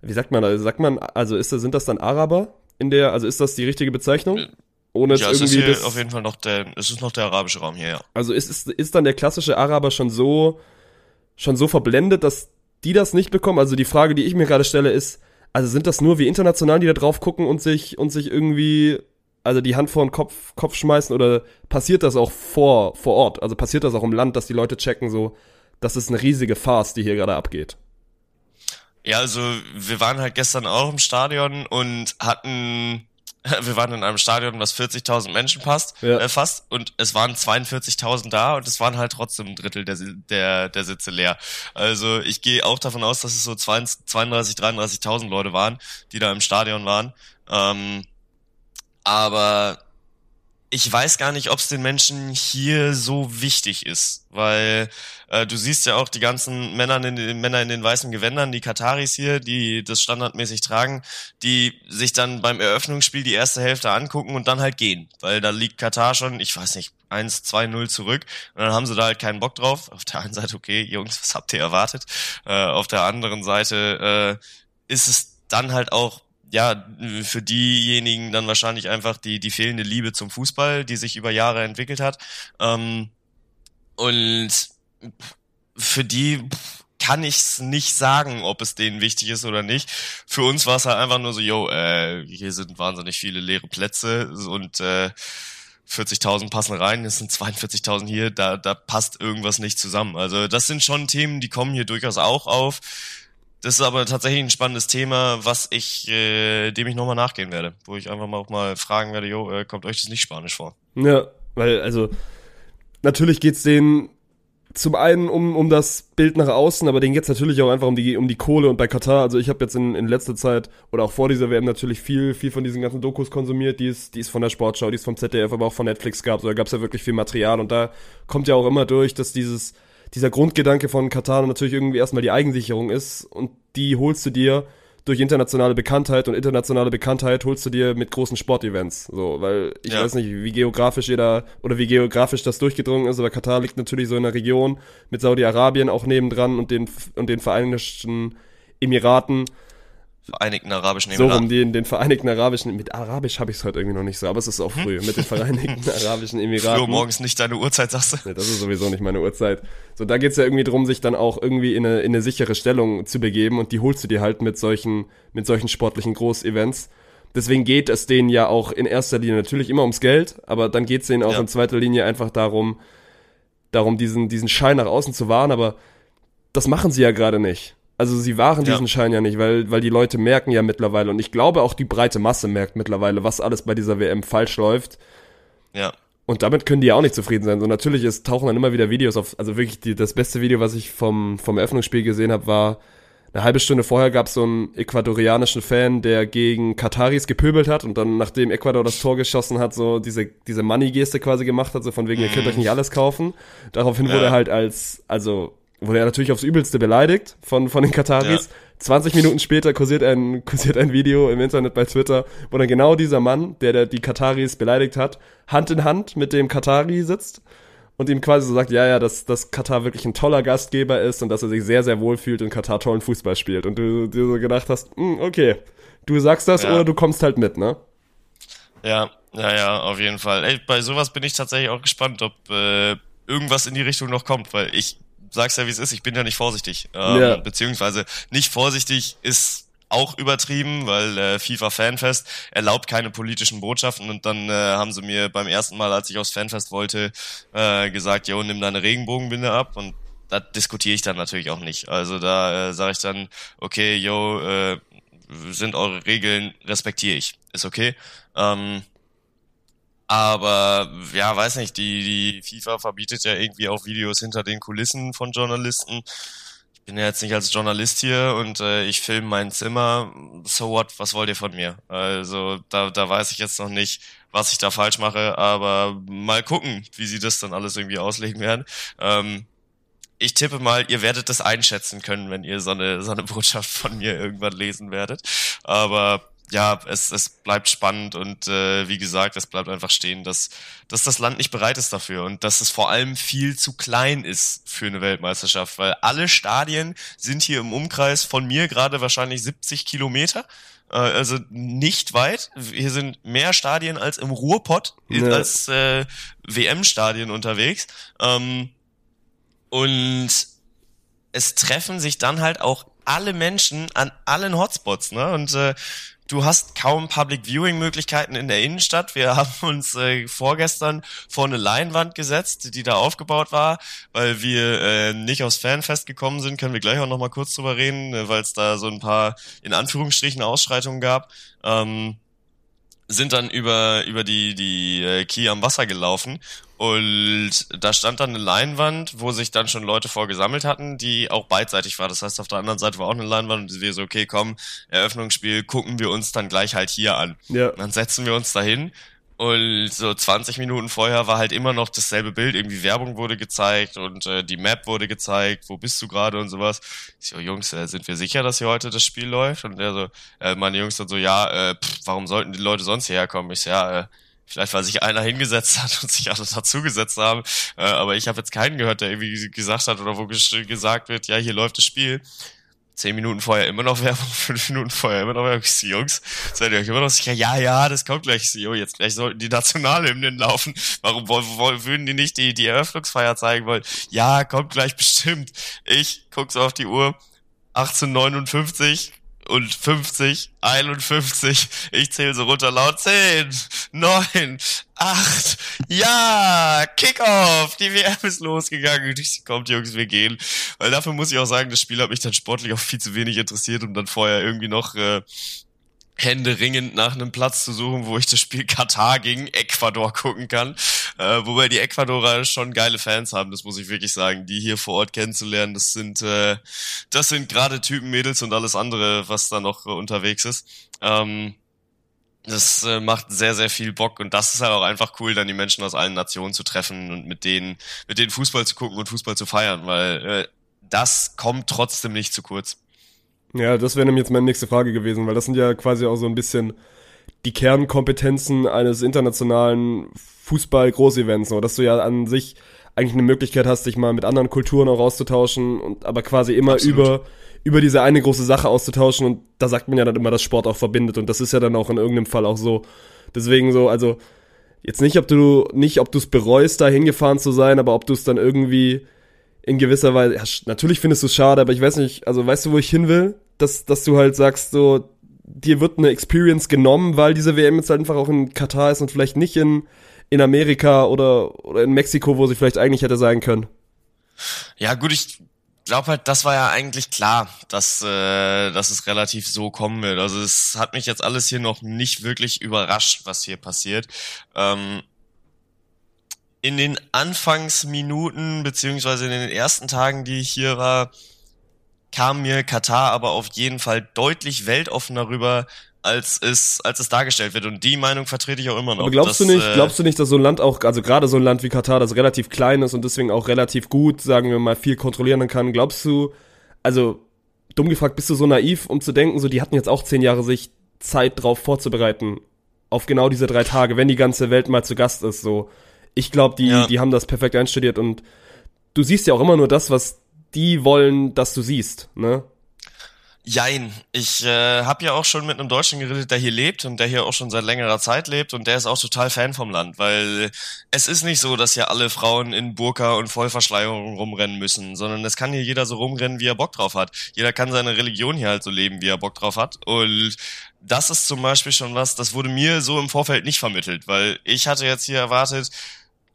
Speaker 2: wie sagt man, also sagt man, also ist das, sind das dann Araber in der, also ist das die richtige Bezeichnung? Ohne jetzt
Speaker 1: Ja, es ist
Speaker 2: irgendwie
Speaker 1: hier
Speaker 2: das,
Speaker 1: auf jeden Fall noch der, es ist noch der arabische Raum hier, ja.
Speaker 2: also ist, ist, ist dann der klassische Araber schon so, schon so verblendet, dass die das nicht bekommen? Also die Frage, die ich mir gerade stelle, ist, also sind das nur wir international, die da drauf gucken und sich, und sich irgendwie, also die Hand vor den Kopf, Kopf schmeißen oder passiert das auch vor, vor Ort? Also passiert das auch im Land, dass die Leute checken so, das ist eine riesige Farce, die hier gerade abgeht?
Speaker 1: Ja, also wir waren halt gestern auch im Stadion und hatten, wir waren in einem Stadion, was 40.000 Menschen passt,
Speaker 2: Ja.
Speaker 1: äh, fast, und es waren 42.000 da und es waren halt trotzdem ein Drittel der, der, der Sitze leer. Also ich gehe auch davon aus, dass es so 32, 33.000 Leute waren, die da im Stadion waren. Ähm, aber ich weiß gar nicht, ob es den Menschen hier so wichtig ist, weil äh, du siehst ja auch die ganzen Männer in, den, Männer in den weißen Gewändern, die Kataris hier, die das standardmäßig tragen, die sich dann beim Eröffnungsspiel die erste Hälfte angucken und dann halt gehen, weil da liegt Katar schon, ich weiß nicht, 1, 2, 0 zurück und dann haben sie da halt keinen Bock drauf. Auf der einen Seite, okay, Jungs, was habt ihr erwartet? Äh, auf der anderen Seite äh, ist es dann halt auch ja, für diejenigen dann wahrscheinlich einfach die, die fehlende Liebe zum Fußball, die sich über Jahre entwickelt hat. Ähm, und für die kann ich's nicht sagen, ob es denen wichtig ist oder nicht. Für uns war es halt einfach nur so, yo, äh, hier sind wahnsinnig viele leere Plätze und äh, 40.000 passen rein, es sind 42.000 hier, da, da passt irgendwas nicht zusammen. Also das sind schon Themen, die kommen hier durchaus auch auf. Das ist aber tatsächlich ein spannendes Thema, was ich, äh, dem ich nochmal nachgehen werde, wo ich einfach mal auch mal fragen werde, jo, äh, kommt euch das nicht Spanisch vor?
Speaker 2: Ja, weil, also, natürlich geht's denen zum einen um, um das Bild nach außen, aber denen geht's natürlich auch einfach um die, um die Kohle und bei Katar, also ich habe jetzt in, in letzter Zeit oder auch vor dieser WM natürlich viel, viel von diesen ganzen Dokus konsumiert, die es, die es von der Sportschau, die es vom ZDF, aber auch von Netflix gab, so, da gab's ja wirklich viel Material. Und da kommt ja auch immer durch, dass dieses, dieser Grundgedanke von Katar natürlich irgendwie erstmal die Eigensicherung ist und die holst du dir durch internationale Bekanntheit und internationale Bekanntheit holst du dir mit großen Sportevents. So, weil ich
Speaker 1: Ja.
Speaker 2: weiß nicht, wie geografisch jeder oder wie geografisch das durchgedrungen ist, aber Katar liegt natürlich so in der Region mit Saudi-Arabien auch nebendran und den und den Vereinigten Emiraten.
Speaker 1: Vereinigten Arabischen
Speaker 2: So rum,
Speaker 1: Emiraten.
Speaker 2: den, den Vereinigten Arabischen, mit Arabisch habe ich es heute irgendwie noch nicht so, aber es ist auch früh, mit den Vereinigten Arabischen Emiraten.
Speaker 1: Früh morgens nicht deine Uhrzeit, sagst du?
Speaker 2: Ja, das ist sowieso nicht meine Uhrzeit. So, da geht's ja irgendwie drum, sich dann auch irgendwie in eine, in eine sichere Stellung zu begeben und die holst du dir halt mit solchen, mit solchen sportlichen Großevents. Deswegen geht es denen ja auch in erster Linie natürlich immer ums Geld, aber dann geht's denen auch
Speaker 1: Ja.
Speaker 2: in zweiter Linie einfach darum, darum diesen, diesen Schein nach außen zu wahren, aber das machen sie ja gerade nicht. Also sie wahren
Speaker 1: Ja.
Speaker 2: diesen Schein ja nicht, weil, weil die Leute merken ja mittlerweile und ich glaube auch die breite Masse merkt mittlerweile, was alles bei dieser WM falsch läuft.
Speaker 1: Ja.
Speaker 2: Und damit können die ja auch nicht zufrieden sein. So natürlich ist, tauchen dann immer wieder Videos auf. Also wirklich die, das beste Video, was ich vom, vom Eröffnungsspiel gesehen habe, war eine halbe Stunde vorher gab es so einen ecuadorianischen Fan, der gegen Kataris gepöbelt hat und dann, nachdem Ecuador das Tor geschossen hat, so diese, diese Money-Geste quasi gemacht hat, so von wegen, ihr könnt euch nicht alles kaufen. Daraufhin wurde
Speaker 1: Ja.
Speaker 2: er halt als, also wurde er natürlich aufs Übelste beleidigt von, von den Kataris. 20 Minuten später kursiert ein, kursiert ein Video im Internet bei Twitter, wo dann genau dieser Mann, der, der die Kataris beleidigt hat, Hand in Hand mit dem Katari sitzt und ihm quasi so sagt, ja, ja, dass, dass Katar wirklich ein toller Gastgeber ist und dass er sich sehr, sehr wohl fühlt und Katar tollen Fußball spielt. Und du dir so gedacht hast, hm, okay, du sagst das
Speaker 1: Ja.
Speaker 2: oder du kommst halt mit, ne?
Speaker 1: Ja, ja, ja, auf jeden Fall. Ey, bei sowas bin ich tatsächlich auch gespannt, ob äh, irgendwas in die Richtung noch kommt, weil ich sag's ja, wie es ist, ich bin ja nicht vorsichtig. Ähm,
Speaker 2: Ja.
Speaker 1: Beziehungsweise nicht vorsichtig ist auch übertrieben, weil äh, FIFA Fanfest erlaubt keine politischen Botschaften und dann äh, haben sie mir beim ersten Mal, als ich aufs Fanfest wollte, äh, gesagt, jo, nimm deine Regenbogenbinde ab und da diskutiere ich dann natürlich auch nicht. Also da äh, sage ich dann, okay, yo, äh, sind eure Regeln, respektiere ich. Ist okay. Ähm, aber ja, weiß nicht, die, die FIFA verbietet ja irgendwie auch Videos hinter den Kulissen von Journalisten. Ich bin ja jetzt nicht als Journalist hier und äh, ich filme mein Zimmer. So what, was wollt ihr von mir? Also da, da weiß ich jetzt noch nicht, was ich da falsch mache, aber mal gucken, wie sie das dann alles irgendwie auslegen werden. Ähm, ich tippe mal, ihr werdet das einschätzen können, wenn ihr so eine, so eine Botschaft von mir irgendwann lesen werdet. Aber ja, es, es bleibt spannend und äh, wie gesagt, es bleibt einfach stehen, dass, dass das Land nicht bereit ist dafür und dass es vor allem viel zu klein ist für eine Weltmeisterschaft, weil alle Stadien sind hier im Umkreis von mir gerade wahrscheinlich 70 Kilometer. Äh, Also nicht weit. Hier sind mehr Stadien als im Ruhrpott,
Speaker 2: Ja.
Speaker 1: als äh, WM-Stadien unterwegs. Ähm, und es treffen sich dann halt auch alle Menschen an allen Hotspots, ne? Und äh, du hast kaum Public Viewing Möglichkeiten in der Innenstadt. Wir haben uns äh, vorgestern vor eine Leinwand gesetzt, die da aufgebaut war, weil wir äh, nicht aufs Fanfest gekommen sind. Können wir gleich auch noch mal kurz drüber reden, äh, weil es da so ein paar in Anführungsstrichen Ausschreitungen gab. Ähm, sind dann über über die die äh, am Wasser gelaufen und da stand dann eine Leinwand, wo sich dann schon Leute vorgesammelt hatten, die auch beidseitig war. Das heißt, auf der anderen Seite war auch eine Leinwand und wir so, okay, komm, Eröffnungsspiel, gucken wir uns dann gleich halt hier an.
Speaker 2: Ja.
Speaker 1: Und dann setzen wir uns dahin und so 20 Minuten vorher war halt immer noch dasselbe Bild. Irgendwie Werbung wurde gezeigt und äh, die Map wurde gezeigt. Wo bist du gerade und sowas. Ich so, Jungs, äh, sind wir sicher, dass hier heute das Spiel läuft? Und der so, äh, meine Jungs dann so, ja, äh, pff, warum sollten die Leute sonst hierher kommen? Ich so, ja, äh, Vielleicht, weil sich einer hingesetzt hat und sich alle dazugesetzt haben. Äh, aber ich habe jetzt keinen gehört, der irgendwie gesagt hat oder wo gesagt wird, ja, hier läuft das Spiel. Zehn Minuten vorher immer noch Werbung, fünf Minuten vorher immer noch Werbung. Ich so, Jungs, seid ihr euch immer noch sicher? Ja, ja, das kommt gleich. Ich so, jetzt gleich sollten die Nationalhymnen laufen. Warum würden die nicht die, die Eröffnungsfeier zeigen wollen? Ja, kommt gleich bestimmt. Ich guck so auf die Uhr. 1859 und 50, 51. Ich zähle so runter laut. 10, 9, 8. Ja, Kickoff. Die WM ist losgegangen. Kommt, Jungs, wir gehen. Weil dafür muss ich auch sagen, das Spiel hat mich dann sportlich auch viel zu wenig interessiert, um dann vorher irgendwie noch äh, Hände ringend nach einem Platz zu suchen, wo ich das Spiel Katar gegen Ecuador gucken kann. Äh, wobei die Ecuadorer schon geile Fans haben, das muss ich wirklich sagen. Die hier vor Ort kennenzulernen, das sind äh, das sind gerade Typen, Mädels und alles andere, was da noch äh, unterwegs ist. Ähm, das äh, macht sehr, sehr viel Bock und das ist halt auch einfach cool, dann die Menschen aus allen Nationen zu treffen und mit denen, mit denen Fußball zu gucken und Fußball zu feiern, weil äh, das kommt trotzdem nicht zu kurz.
Speaker 2: Ja, das wäre nämlich jetzt meine nächste Frage gewesen, weil das sind ja quasi auch so ein bisschen die Kernkompetenzen eines internationalen Fußball-Großevents, so, dass du ja an sich eigentlich eine Möglichkeit hast, dich mal mit anderen Kulturen auch auszutauschen und aber quasi immer
Speaker 1: Absolut.
Speaker 2: über über diese eine große Sache auszutauschen und da sagt man ja dann immer, dass Sport auch verbindet und das ist ja dann auch in irgendeinem Fall auch so. Deswegen so, also jetzt nicht, ob du nicht, ob du es bereust, da hingefahren zu sein, aber ob du es dann irgendwie in gewisser Weise, ja, natürlich findest du es schade, aber ich weiß nicht, also weißt du, wo ich hin will? Dass, dass du halt sagst, so, dir wird eine Experience genommen, weil diese WM jetzt halt einfach auch in Katar ist und vielleicht nicht in, in Amerika oder, oder in Mexiko, wo sie vielleicht eigentlich hätte sein können.
Speaker 1: Ja, gut, ich glaube halt, das war ja eigentlich klar, dass, äh, dass es relativ so kommen wird. Also es hat mich jetzt alles hier noch nicht wirklich überrascht, was hier passiert. Ähm, in den Anfangsminuten, beziehungsweise in den ersten Tagen, die ich hier war, kam mir Katar aber auf jeden Fall deutlich weltoffener rüber, als es, als es dargestellt wird. Und die Meinung vertrete ich auch immer noch.
Speaker 2: Aber glaubst
Speaker 1: dass,
Speaker 2: du nicht,
Speaker 1: äh,
Speaker 2: glaubst du nicht, dass so ein Land auch, also gerade so ein Land wie Katar, das relativ klein ist und deswegen auch relativ gut, sagen wir mal, viel kontrollieren kann, glaubst du, also dumm gefragt, bist du so naiv, um zu denken, so die hatten jetzt auch zehn Jahre sich Zeit drauf vorzubereiten, auf genau diese drei Tage, wenn die ganze Welt mal zu Gast ist, so. Ich glaube, die,
Speaker 1: Ja.
Speaker 2: die haben das perfekt einstudiert und du siehst ja auch immer nur das, was die wollen, dass du siehst, ne?
Speaker 1: Jein. Ich äh, habe ja auch schon mit einem Deutschen geredet, der hier lebt und der hier auch schon seit längerer Zeit lebt und der ist auch total Fan vom Land, weil es ist nicht so, dass hier alle Frauen in Burka und Vollverschleierung rumrennen müssen, sondern es kann hier jeder so rumrennen, wie er Bock drauf hat. Jeder kann seine Religion hier halt so leben, wie er Bock drauf hat und das ist zum Beispiel schon was, das wurde mir so im Vorfeld nicht vermittelt, weil ich hatte jetzt hier erwartet,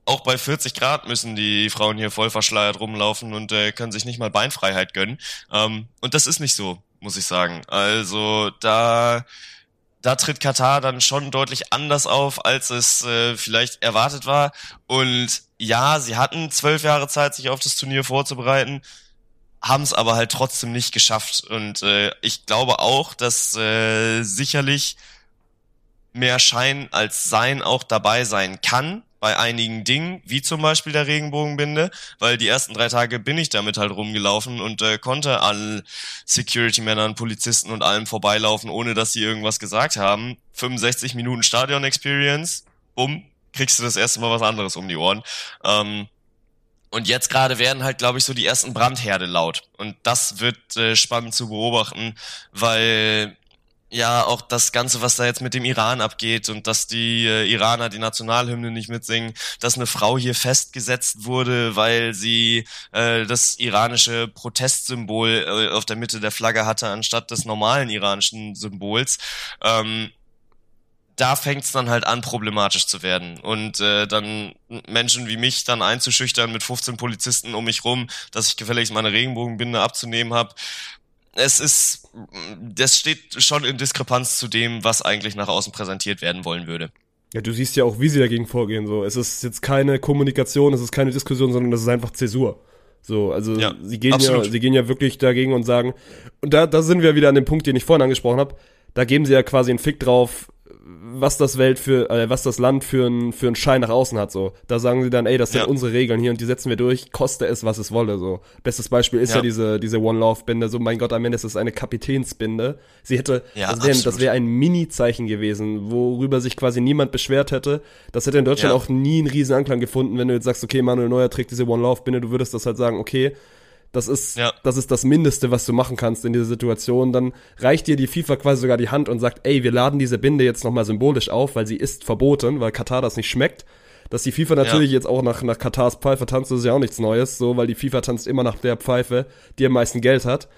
Speaker 1: auch bei 40 Grad müssen die Frauen hier voll verschleiert rumlaufen und äh, können sich nicht mal Beinfreiheit gönnen. Ähm, und das ist nicht so, muss ich sagen. Also da, da tritt Katar dann schon deutlich anders auf, als es äh, vielleicht erwartet war. Und ja, sie hatten zwölf Jahre Zeit, sich auf das Turnier vorzubereiten, haben es aber halt trotzdem nicht geschafft. Und äh, ich glaube auch, dass äh, sicherlich mehr Schein als Sein auch dabei sein kann bei einigen Dingen, wie zum Beispiel der Regenbogenbinde, weil die ersten drei Tage bin ich damit halt rumgelaufen und äh, konnte an Security-Männern, Polizisten und allem vorbeilaufen, ohne dass sie irgendwas gesagt haben. 65 Minuten Stadion-Experience, bumm, kriegst du das erste Mal was anderes um die Ohren. Ähm, und jetzt gerade werden halt, glaube ich, so die ersten Brandherde laut. Und das wird äh, spannend zu beobachten, weil ja auch das Ganze, was da jetzt mit dem Iran abgeht und dass die äh, Iraner die Nationalhymne nicht mitsingen, dass eine Frau hier festgesetzt wurde, weil sie äh, das iranische Protestsymbol äh, auf der Mitte der Flagge hatte, anstatt des normalen iranischen Symbols. Ähm, da fängt es dann halt an, problematisch zu werden. Und äh, dann Menschen wie mich dann einzuschüchtern mit 15 Polizisten um mich rum, dass ich gefälligst meine Regenbogenbinde abzunehmen habe. Es ist, das steht schon in Diskrepanz zu dem, was eigentlich nach außen präsentiert werden wollen würde.
Speaker 2: Ja, du siehst ja auch, wie sie dagegen vorgehen. So, es ist jetzt keine Kommunikation, es ist keine Diskussion, sondern es ist einfach Zäsur. So, also
Speaker 1: Ja,
Speaker 2: sie gehen ja,
Speaker 1: absolut.
Speaker 2: sie gehen ja wirklich dagegen und sagen, und da, da sind wir wieder an dem Punkt, den ich vorhin angesprochen habe. Da geben sie ja quasi einen Fick drauf, was das Welt für, äh, was das Land für einen für einen Schein nach außen hat. So, da sagen sie dann, ey, das sind
Speaker 1: Ja.
Speaker 2: unsere Regeln hier und die setzen wir durch, koste es, was es wolle. So, bestes Beispiel ist ja,
Speaker 1: Ja.
Speaker 2: diese diese One Love Binde. So, mein Gott, am Ende ist es eine Kapitänsbinde. Sie hätte,
Speaker 1: Ja,
Speaker 2: das wäre ein Mini-Zeichen gewesen, worüber sich quasi niemand beschwert hätte. Das hätte in Deutschland auch nie einen riesen Anklang gefunden, wenn du jetzt sagst, okay, Manuel Neuer trägt diese One Love Binde, du würdest das halt sagen, okay, das ist,
Speaker 1: Ja.
Speaker 2: das ist das Mindeste, was du machen kannst in dieser Situation. Dann reicht dir die FIFA quasi sogar die Hand und sagt, ey, wir laden diese Binde jetzt nochmal symbolisch auf, weil sie ist verboten, weil Katar das nicht schmeckt. Dass die FIFA natürlich jetzt auch nach, nach Katars Pfeife tanzt, ist ja auch nichts Neues, so, weil die FIFA tanzt immer nach der Pfeife, die am meisten Geld hat.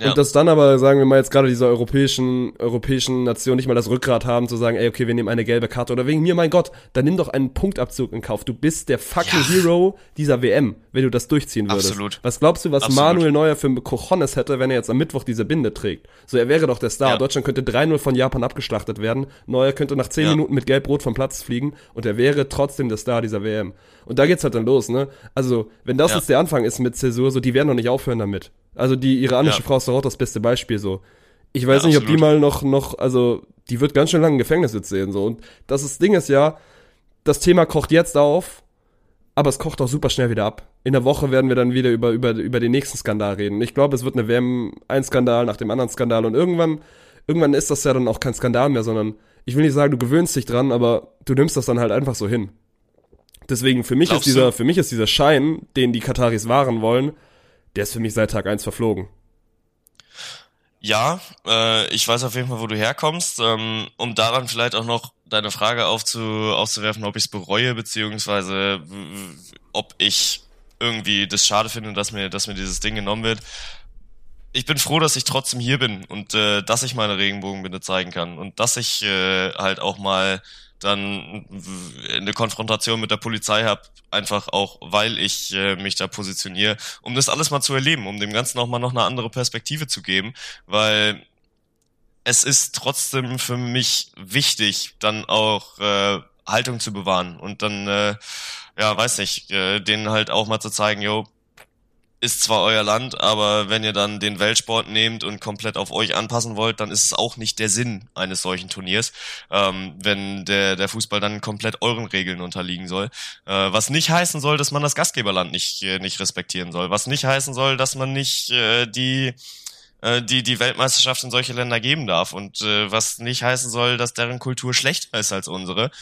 Speaker 1: Ja.
Speaker 2: Und dass dann aber, sagen wir mal, jetzt gerade diese europäischen, europäischen Nationen nicht mal das Rückgrat haben, zu sagen, ey, okay, wir nehmen eine gelbe Karte oder wegen mir, mein Gott, dann nimm doch einen Punktabzug in Kauf. Du bist der fucking
Speaker 1: Ja.
Speaker 2: Hero dieser WM, wenn du das durchziehen würdest.
Speaker 1: Absolut.
Speaker 2: Was glaubst du, was
Speaker 1: Absolut.
Speaker 2: Manuel Neuer für Cojones hätte, wenn er jetzt am Mittwoch diese Binde trägt? So, er wäre doch der Star.
Speaker 1: Ja.
Speaker 2: Deutschland könnte 3-0 von Japan abgeschlachtet werden. Neuer könnte nach 10
Speaker 1: Ja.
Speaker 2: Minuten mit Gelb-Rot vom Platz fliegen und er wäre trotzdem der Star dieser WM. Und da geht's halt dann los, ne? Also, wenn das jetzt der Anfang ist mit Zäsur, so, die werden doch nicht aufhören damit. Also, die iranische
Speaker 1: Ja.
Speaker 2: Frau ist doch auch das beste Beispiel, so. Ich weiß
Speaker 1: Ja,
Speaker 2: nicht, ob die
Speaker 1: absolut.
Speaker 2: mal noch, noch, also, die wird ganz schön lange im Gefängnis jetzt sehen, so. Und das ist, Ding ist ja, das Thema kocht jetzt auf, aber es kocht auch super schnell wieder ab. in der Woche werden wir dann wieder über, über, über den nächsten Skandal reden. Ich glaube, es wird eine WM, ein Skandal nach dem anderen Skandal und irgendwann, irgendwann ist das ja dann auch kein Skandal mehr, sondern ich will nicht sagen, du gewöhnst dich dran, aber du nimmst das dann halt einfach so hin. Deswegen, für mich ist dieser, du? für mich ist dieser Schein, den die Kataris wahren wollen, der ist für mich seit Tag eins verflogen.
Speaker 1: Ja, äh, ich weiß auf jeden Fall, wo du herkommst. Ähm, um daran vielleicht auch noch deine Frage aufzu, aufzuwerfen, ob ich es bereue, beziehungsweise ob ich irgendwie das schade finde, dass mir, dass mir dieses Ding genommen wird. Ich bin froh, dass ich trotzdem hier bin und äh, dass ich meine Regenbogenbinde zeigen kann und dass ich äh, halt auch mal dann eine Konfrontation mit der Polizei habe, einfach auch, weil ich äh, mich da positioniere, um das alles mal zu erleben, um dem Ganzen auch mal noch eine andere Perspektive zu geben, weil es ist trotzdem für mich wichtig, dann auch äh, Haltung zu bewahren und dann, äh, ja, weiß nicht, äh, denen halt auch mal zu zeigen, yo, ist zwar euer Land, aber wenn ihr dann den Weltsport nehmt und komplett auf euch anpassen wollt, dann ist es auch nicht der Sinn eines solchen Turniers, ähm, wenn der, der Fußball dann komplett euren Regeln unterliegen soll. Äh, was nicht heißen soll, dass man das Gastgeberland nicht, äh, nicht respektieren soll. Was nicht heißen soll, dass man nicht äh, die äh, die die Weltmeisterschaft in solche Länder geben darf und äh, was nicht heißen soll, dass deren Kultur schlechter ist als unsere.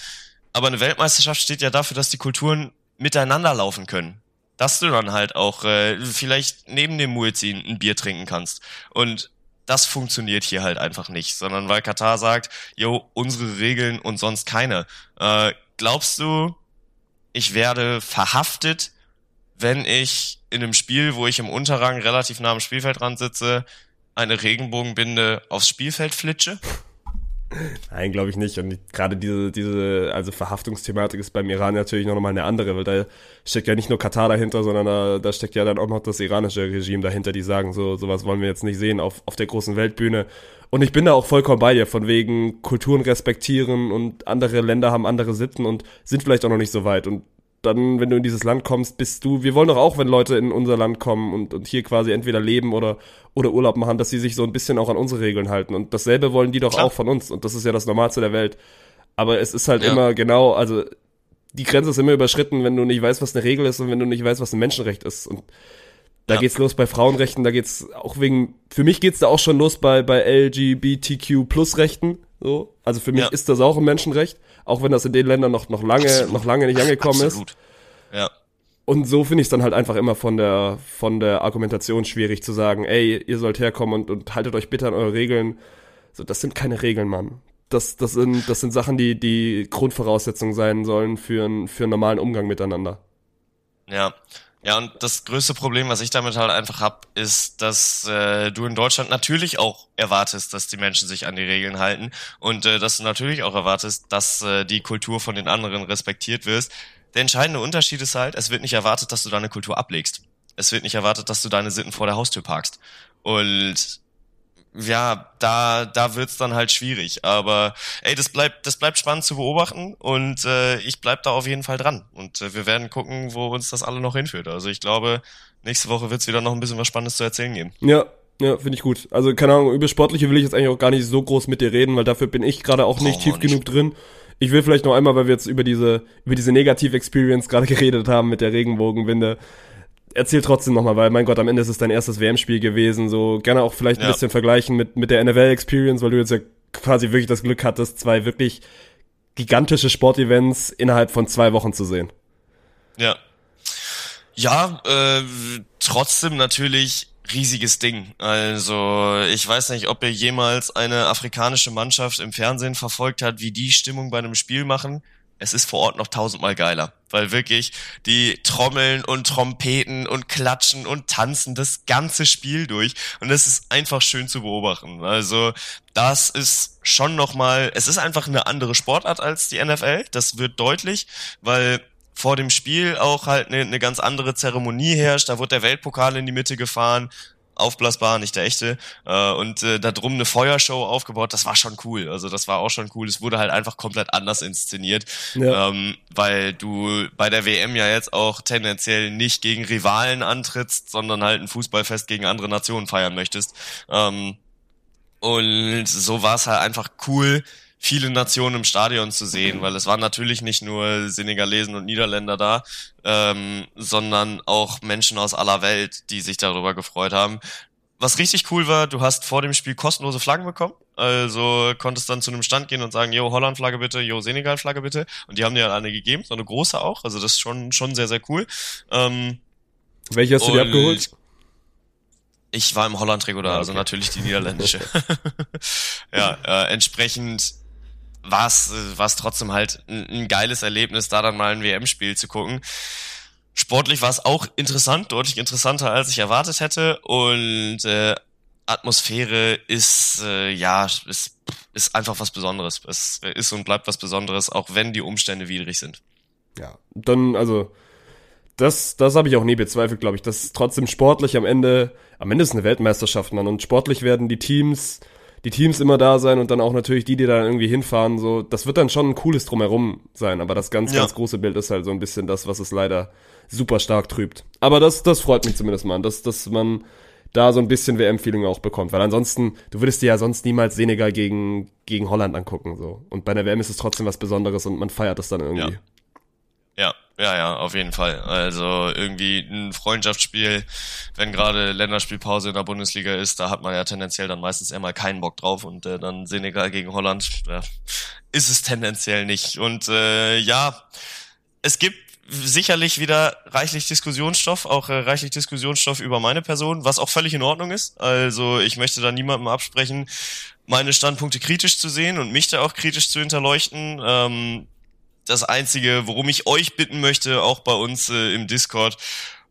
Speaker 1: Aber eine Weltmeisterschaft steht ja dafür, dass die Kulturen miteinander laufen können dass du dann halt auch äh, vielleicht neben dem Muezzin ein Bier trinken kannst. Und das funktioniert hier halt einfach nicht, sondern weil Katar sagt, jo, unsere Regeln und sonst keine. Äh, glaubst du, ich werde verhaftet, wenn ich in einem Spiel, wo ich im Unterrang relativ nah am Spielfeldrand sitze, eine Regenbogenbinde aufs Spielfeld flitsche?
Speaker 2: Nein, glaube ich nicht. Und gerade diese, diese, also Verhaftungsthematik ist beim Iran natürlich noch mal eine andere, weil da steckt ja nicht nur Katar dahinter, sondern da, da steckt ja dann auch noch das iranische Regime dahinter, die sagen, so sowas wollen wir jetzt nicht sehen auf, auf der großen Weltbühne. Und ich bin da auch vollkommen bei dir, von wegen Kulturen respektieren und andere Länder haben andere Sitten und sind vielleicht auch noch nicht so weit. Und dann, wenn du in dieses Land kommst, bist du, wir wollen doch auch, wenn Leute in unser Land kommen und, und hier quasi entweder leben oder, oder Urlaub machen, dass sie sich so ein bisschen auch an unsere Regeln halten. Und dasselbe wollen die doch Klar. auch von uns. Und das ist ja das Normalste der Welt. Aber es ist halt ja. immer genau, also die Grenze ist immer überschritten, wenn du nicht weißt, was eine Regel ist und wenn du nicht weißt, was ein Menschenrecht ist. Und da ja. geht's los bei Frauenrechten, da geht's auch wegen, für mich geht's da auch schon los bei, bei LGBTQ Plus Rechten, so. Also für mich ja. ist das auch ein Menschenrecht auch wenn das in den Ländern noch, noch lange, Absolut. noch lange nicht angekommen Absolut. ist. Ja. Und so finde ich es dann halt einfach immer von der, von der Argumentation schwierig zu sagen, ey, ihr sollt herkommen und, und haltet euch bitte an eure Regeln. So, das sind keine Regeln, Mann. Das, das sind, das sind Sachen, die, die Grundvoraussetzungen sein sollen für, einen für einen normalen Umgang miteinander.
Speaker 1: Ja, ja, und das größte Problem, was ich damit halt einfach hab, ist, dass äh, du in Deutschland natürlich auch erwartest, dass die Menschen sich an die Regeln halten und äh, dass du natürlich auch erwartest, dass äh, die Kultur von den anderen respektiert wird. Der entscheidende Unterschied ist halt, es wird nicht erwartet, dass du deine Kultur ablegst. Es wird nicht erwartet, dass du deine Sitten vor der Haustür parkst. Und ja, da, da wird's dann halt schwierig. Aber ey, das bleibt, das bleibt spannend zu beobachten und äh, ich bleib da auf jeden Fall dran. Und äh, wir werden gucken, wo uns das alle noch hinführt. Also ich glaube, nächste Woche wird's wieder noch ein bisschen was Spannendes zu erzählen geben.
Speaker 2: Ja, ja, finde ich gut. Also, keine Ahnung, über Sportliche will ich jetzt eigentlich auch gar nicht so groß mit dir reden, weil dafür bin ich gerade auch nicht oh, tief nicht. genug drin. Ich will vielleicht noch einmal, weil wir jetzt über diese, über diese Negativ-Experience gerade geredet haben mit der Regenbogenwinde, erzähl trotzdem nochmal, weil mein Gott, am Ende ist es dein erstes WM-Spiel gewesen. So gerne auch vielleicht ein ja. bisschen vergleichen mit, mit der NFL-Experience, weil du jetzt ja quasi wirklich das Glück hattest, zwei wirklich gigantische Sportevents innerhalb von zwei Wochen zu sehen.
Speaker 1: Ja. Ja, äh, trotzdem natürlich riesiges Ding. Also ich weiß nicht, ob ihr jemals eine afrikanische Mannschaft im Fernsehen verfolgt hat, wie die Stimmung bei einem Spiel machen es ist vor Ort noch tausendmal geiler, weil wirklich die Trommeln und Trompeten und Klatschen und Tanzen das ganze Spiel durch und es ist einfach schön zu beobachten. Also das ist schon nochmal, es ist einfach eine andere Sportart als die NFL, das wird deutlich, weil vor dem Spiel auch halt eine, eine ganz andere Zeremonie herrscht. Da wird der Weltpokal in die Mitte gefahren aufblasbar, nicht der echte. Äh, und äh, da drum eine Feuershow aufgebaut, das war schon cool. Also das war auch schon cool. Es wurde halt einfach komplett anders inszeniert, ja. ähm, weil du bei der WM ja jetzt auch tendenziell nicht gegen Rivalen antrittst, sondern halt ein Fußballfest gegen andere Nationen feiern möchtest. Ähm, und so war es halt einfach cool, viele Nationen im Stadion zu sehen, weil es waren natürlich nicht nur Senegalesen und Niederländer da, ähm, sondern auch Menschen aus aller Welt, die sich darüber gefreut haben. Was richtig cool war, du hast vor dem Spiel kostenlose Flaggen bekommen. Also konntest dann zu einem Stand gehen und sagen, yo, Holland-Flagge bitte, yo, Senegal-Flagge bitte. Und die haben dir eine gegeben, so eine große auch. Also das ist schon, schon sehr, sehr cool. Ähm,
Speaker 2: Welche hast du dir abgeholt?
Speaker 1: Ich war im Holland-Trikot da, also
Speaker 2: okay.
Speaker 1: natürlich die niederländische. ja, äh, entsprechend war es äh, trotzdem halt ein, ein geiles Erlebnis, da dann mal ein WM-Spiel zu gucken. Sportlich war es auch interessant, deutlich interessanter, als ich erwartet hätte. Und äh, Atmosphäre ist, äh, ja, ist, ist einfach was Besonderes. Es ist und bleibt was Besonderes, auch wenn die Umstände widrig sind.
Speaker 2: Ja, dann, also, das, das habe ich auch nie bezweifelt, glaube ich. Das ist trotzdem sportlich am Ende, am Ende ist eine Weltmeisterschaft, Mann. Und sportlich werden die Teams, die Teams immer da sein und dann auch natürlich die, die da irgendwie hinfahren, so, das wird dann schon ein cooles Drumherum sein. Aber das ganz,
Speaker 1: Ja.
Speaker 2: ganz große Bild ist halt so ein bisschen das, was es leider super stark trübt. Aber das, das freut mich zumindest mal, dass, dass man da so ein bisschen WM-Feeling auch bekommt. Weil ansonsten, du würdest dir ja sonst niemals Senegal gegen, gegen Holland angucken, so. Und bei der WM ist es trotzdem was Besonderes und man feiert das dann irgendwie.
Speaker 1: Ja. Ja, ja, ja, auf jeden Fall. Also irgendwie ein Freundschaftsspiel, wenn gerade Länderspielpause in der Bundesliga ist, da hat man ja tendenziell dann meistens eher mal keinen Bock drauf und äh, dann Senegal gegen Holland, ja, ist es tendenziell nicht. Und äh, ja, es gibt sicherlich wieder reichlich Diskussionsstoff, auch äh, reichlich Diskussionsstoff über meine Person, was auch völlig in Ordnung ist. Also ich möchte da niemandem absprechen, meine Standpunkte kritisch zu sehen und mich da auch kritisch zu hinterleuchten. Ähm, das Einzige, worum ich euch bitten möchte, auch bei uns äh, im Discord,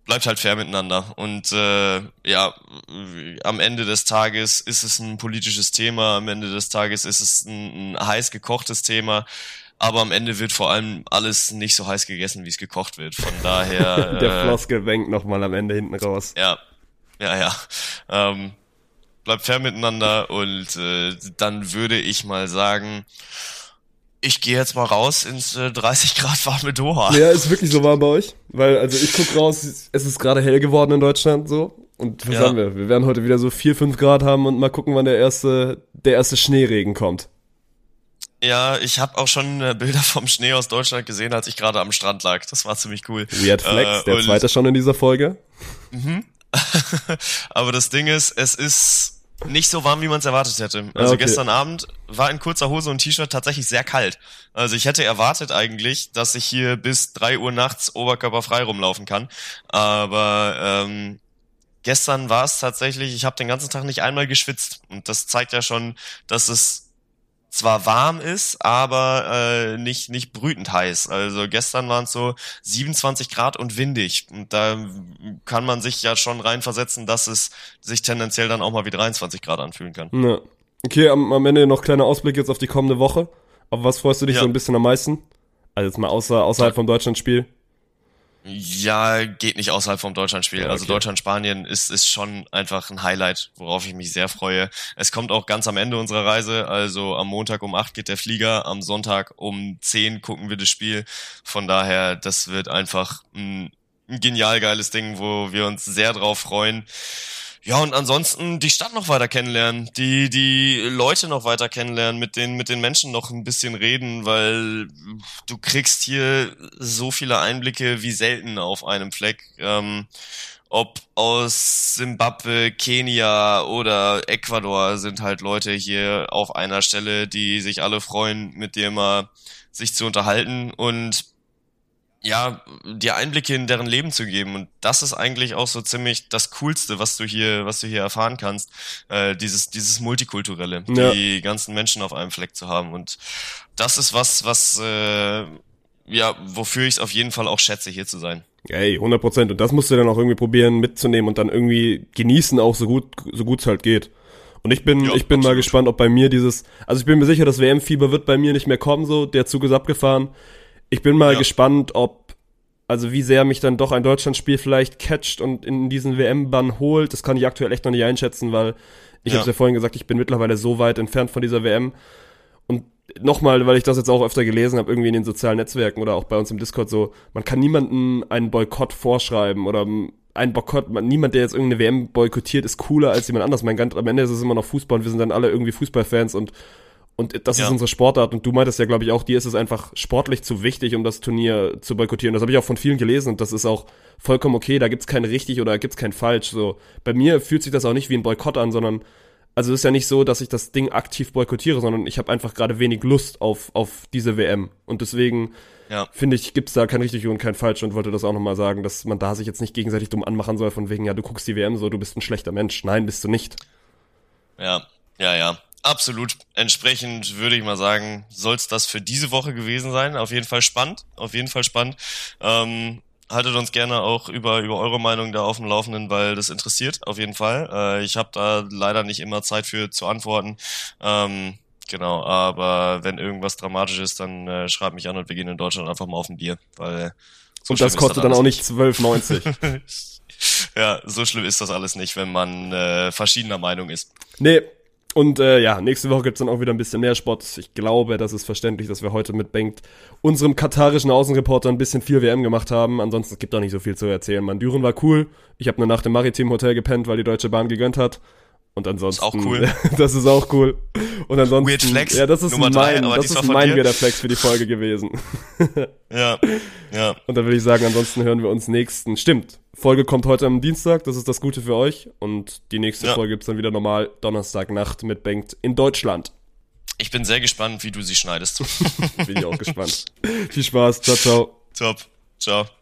Speaker 1: bleibt halt fair miteinander. Und äh, ja, am Ende des Tages ist es ein politisches Thema, am Ende des Tages ist es ein, ein heiß gekochtes Thema. Aber am Ende wird vor allem alles nicht so heiß gegessen, wie es gekocht wird. Von daher.
Speaker 2: Der
Speaker 1: äh,
Speaker 2: Floskel wenkt nochmal am Ende hinten raus.
Speaker 1: ja, ja, ja. Ähm, bleibt fair miteinander und äh, dann würde ich mal sagen, ich gehe jetzt mal raus ins äh, 30 Grad warme Doha.
Speaker 2: Ja, ist wirklich so warm bei euch? Weil, also ich guck raus, es ist gerade hell geworden in Deutschland so. Und was
Speaker 1: Ja.
Speaker 2: haben wir? Wir werden heute wieder so 4, 5 Grad haben und mal gucken, wann der erste, der erste Schneeregen kommt.
Speaker 1: Ja, ich habe auch schon äh, Bilder vom Schnee aus Deutschland gesehen, als ich gerade am Strand lag. Das war ziemlich cool.
Speaker 2: Weird Flex,
Speaker 1: Äh,
Speaker 2: der zweite schon in dieser Folge.
Speaker 1: Aber das Ding ist, es ist nicht so warm, wie man es erwartet hätte. Also
Speaker 2: okay.
Speaker 1: gestern Abend war in kurzer Hose und T-Shirt tatsächlich sehr kalt. Also ich hätte erwartet eigentlich, dass ich hier bis drei Uhr nachts oberkörperfrei rumlaufen kann. Aber ähm, gestern war es tatsächlich, ich habe den ganzen Tag nicht einmal geschwitzt. Und das zeigt ja schon, dass es zwar warm ist, aber äh, nicht nicht brütend heiß. Also gestern waren es so 27 Grad und windig. Und da kann man sich ja schon reinversetzen, dass es sich tendenziell dann auch mal wie 23 Grad anfühlen kann.
Speaker 2: Ja. Okay, am, am Ende noch kleiner Ausblick jetzt auf die kommende Woche. Auf was freust du dich
Speaker 1: Ja.
Speaker 2: so ein bisschen am meisten? Also jetzt mal außer, außerhalb vom Deutschlandspiel.
Speaker 1: Ja, geht nicht außerhalb vom Deutschlandspiel.
Speaker 2: Ja,
Speaker 1: Also
Speaker 2: okay.
Speaker 1: Deutschland-Spanien ist, ist schon einfach ein Highlight, worauf ich mich sehr freue. Es kommt auch ganz am Ende unserer Reise. Also am Montag um 8 geht der Flieger, am Sonntag um 10 gucken wir das Spiel. Von daher, das wird einfach ein, ein genial geiles Ding, wo wir uns sehr drauf freuen. Ja, und ansonsten die Stadt noch weiter kennenlernen, die, die Leute noch weiter kennenlernen, mit den, mit den Menschen noch ein bisschen reden, weil du kriegst hier so viele Einblicke wie selten auf einem Fleck. Ähm, ob aus Simbabwe, Kenia oder Ecuador sind halt Leute hier auf einer Stelle, die sich alle freuen, mit dir mal sich zu unterhalten und ja, dir Einblicke in deren Leben zu geben. Und das ist eigentlich auch so ziemlich das Coolste, was du hier, was du hier erfahren kannst. Äh, dieses, dieses Multikulturelle,
Speaker 2: Ja.
Speaker 1: die ganzen Menschen auf einem Fleck zu haben. Und das ist was, was, äh, ja, wofür ich es auf jeden Fall auch schätze, hier zu sein.
Speaker 2: Ey, 100 Prozent. Und das musst du dann auch irgendwie probieren mitzunehmen und dann irgendwie genießen auch so gut, so gut es halt geht. Und ich bin,
Speaker 1: Ja,
Speaker 2: ich bin mal
Speaker 1: absolut.
Speaker 2: gespannt, ob bei mir dieses, also ich bin mir sicher, das WM-Fieber wird bei mir nicht mehr kommen, so, der Zug ist abgefahren. Ich bin mal
Speaker 1: Ja.
Speaker 2: gespannt, ob, also wie sehr mich dann doch ein Deutschlandspiel vielleicht catcht und in diesen WM-Bann holt. Das kann ich aktuell echt noch nicht einschätzen, weil ich
Speaker 1: Ja.
Speaker 2: habe ja vorhin gesagt, ich bin mittlerweile so weit entfernt von dieser WM. Und nochmal, weil ich das jetzt auch öfter gelesen habe, irgendwie in den sozialen Netzwerken oder auch bei uns im Discord so, man kann niemanden einen Boykott vorschreiben oder ein Boykott, man, niemand, der jetzt irgendeine WM boykottiert, ist cooler als jemand anders. Mein Gott, am Ende ist es immer noch Fußball und wir sind dann alle irgendwie Fußballfans und Und das
Speaker 1: Ja.
Speaker 2: ist unsere Sportart. Und du meintest ja, glaube ich, auch, dir ist es einfach sportlich zu wichtig, um das Turnier zu boykottieren. Das habe ich auch von vielen gelesen und das ist auch vollkommen okay. Da gibt's kein richtig oder gibt's kein falsch. So, bei mir fühlt sich das auch nicht wie ein Boykott an, sondern also es ist ja nicht so, dass ich das Ding aktiv boykottiere, sondern ich habe einfach gerade wenig Lust auf, auf diese WM. Und deswegen
Speaker 1: Ja.
Speaker 2: finde ich, gibt's da kein richtig und kein falsch und wollte das auch nochmal sagen, dass man da sich jetzt nicht gegenseitig dumm anmachen soll, von wegen, ja, du guckst die WM so, du bist ein schlechter Mensch. Nein, bist du nicht.
Speaker 1: Ja, ja, ja. Absolut. Entsprechend würde ich mal sagen, soll es das für diese Woche gewesen sein. Auf jeden Fall spannend. Auf jeden Fall spannend. Ähm, haltet uns gerne auch über, über eure Meinung da auf dem Laufenden, weil das interessiert. Auf jeden Fall. Äh, ich habe da leider nicht immer Zeit für zu antworten. Ähm, genau, aber wenn irgendwas dramatisch ist, dann äh, schreibt mich an und wir gehen in Deutschland einfach mal auf ein Bier. Weil so
Speaker 2: und das kostet dann auch nicht 12,90.
Speaker 1: ja, so schlimm ist das alles nicht, wenn man äh, verschiedener Meinung ist.
Speaker 2: Nee. Und äh, ja, nächste Woche gibt's dann auch wieder ein bisschen mehr Sport. Ich glaube, das ist verständlich, dass wir heute mit Bengt, unserem katarischen Außenreporter, ein bisschen viel WM gemacht haben. Ansonsten es gibt auch nicht so viel zu erzählen. Man, Düren war cool. Ich habe eine Nacht im Maritim Hotel gepennt, weil die Deutsche Bahn gegönnt hat. Und ansonsten.
Speaker 1: auch cool.
Speaker 2: das ist auch cool. Und ansonsten.
Speaker 1: Weird Flex,
Speaker 2: Ja, das ist
Speaker 1: Nummer drei,
Speaker 2: mein,
Speaker 1: aber
Speaker 2: das ist mein
Speaker 1: dir.
Speaker 2: Weirder Flex für die Folge gewesen.
Speaker 1: Ja, ja.
Speaker 2: Und dann würde ich sagen, ansonsten hören wir uns nächsten. Stimmt. Folge kommt heute am Dienstag, das ist das Gute für euch. Und die nächste
Speaker 1: Ja.
Speaker 2: Folge gibt's dann wieder normal Donnerstagnacht mit Bengt in Deutschland.
Speaker 1: Ich bin sehr gespannt, wie du sie schneidest.
Speaker 2: Bin ich auch gespannt. Viel Spaß, ciao, ciao.
Speaker 1: Top. Ciao.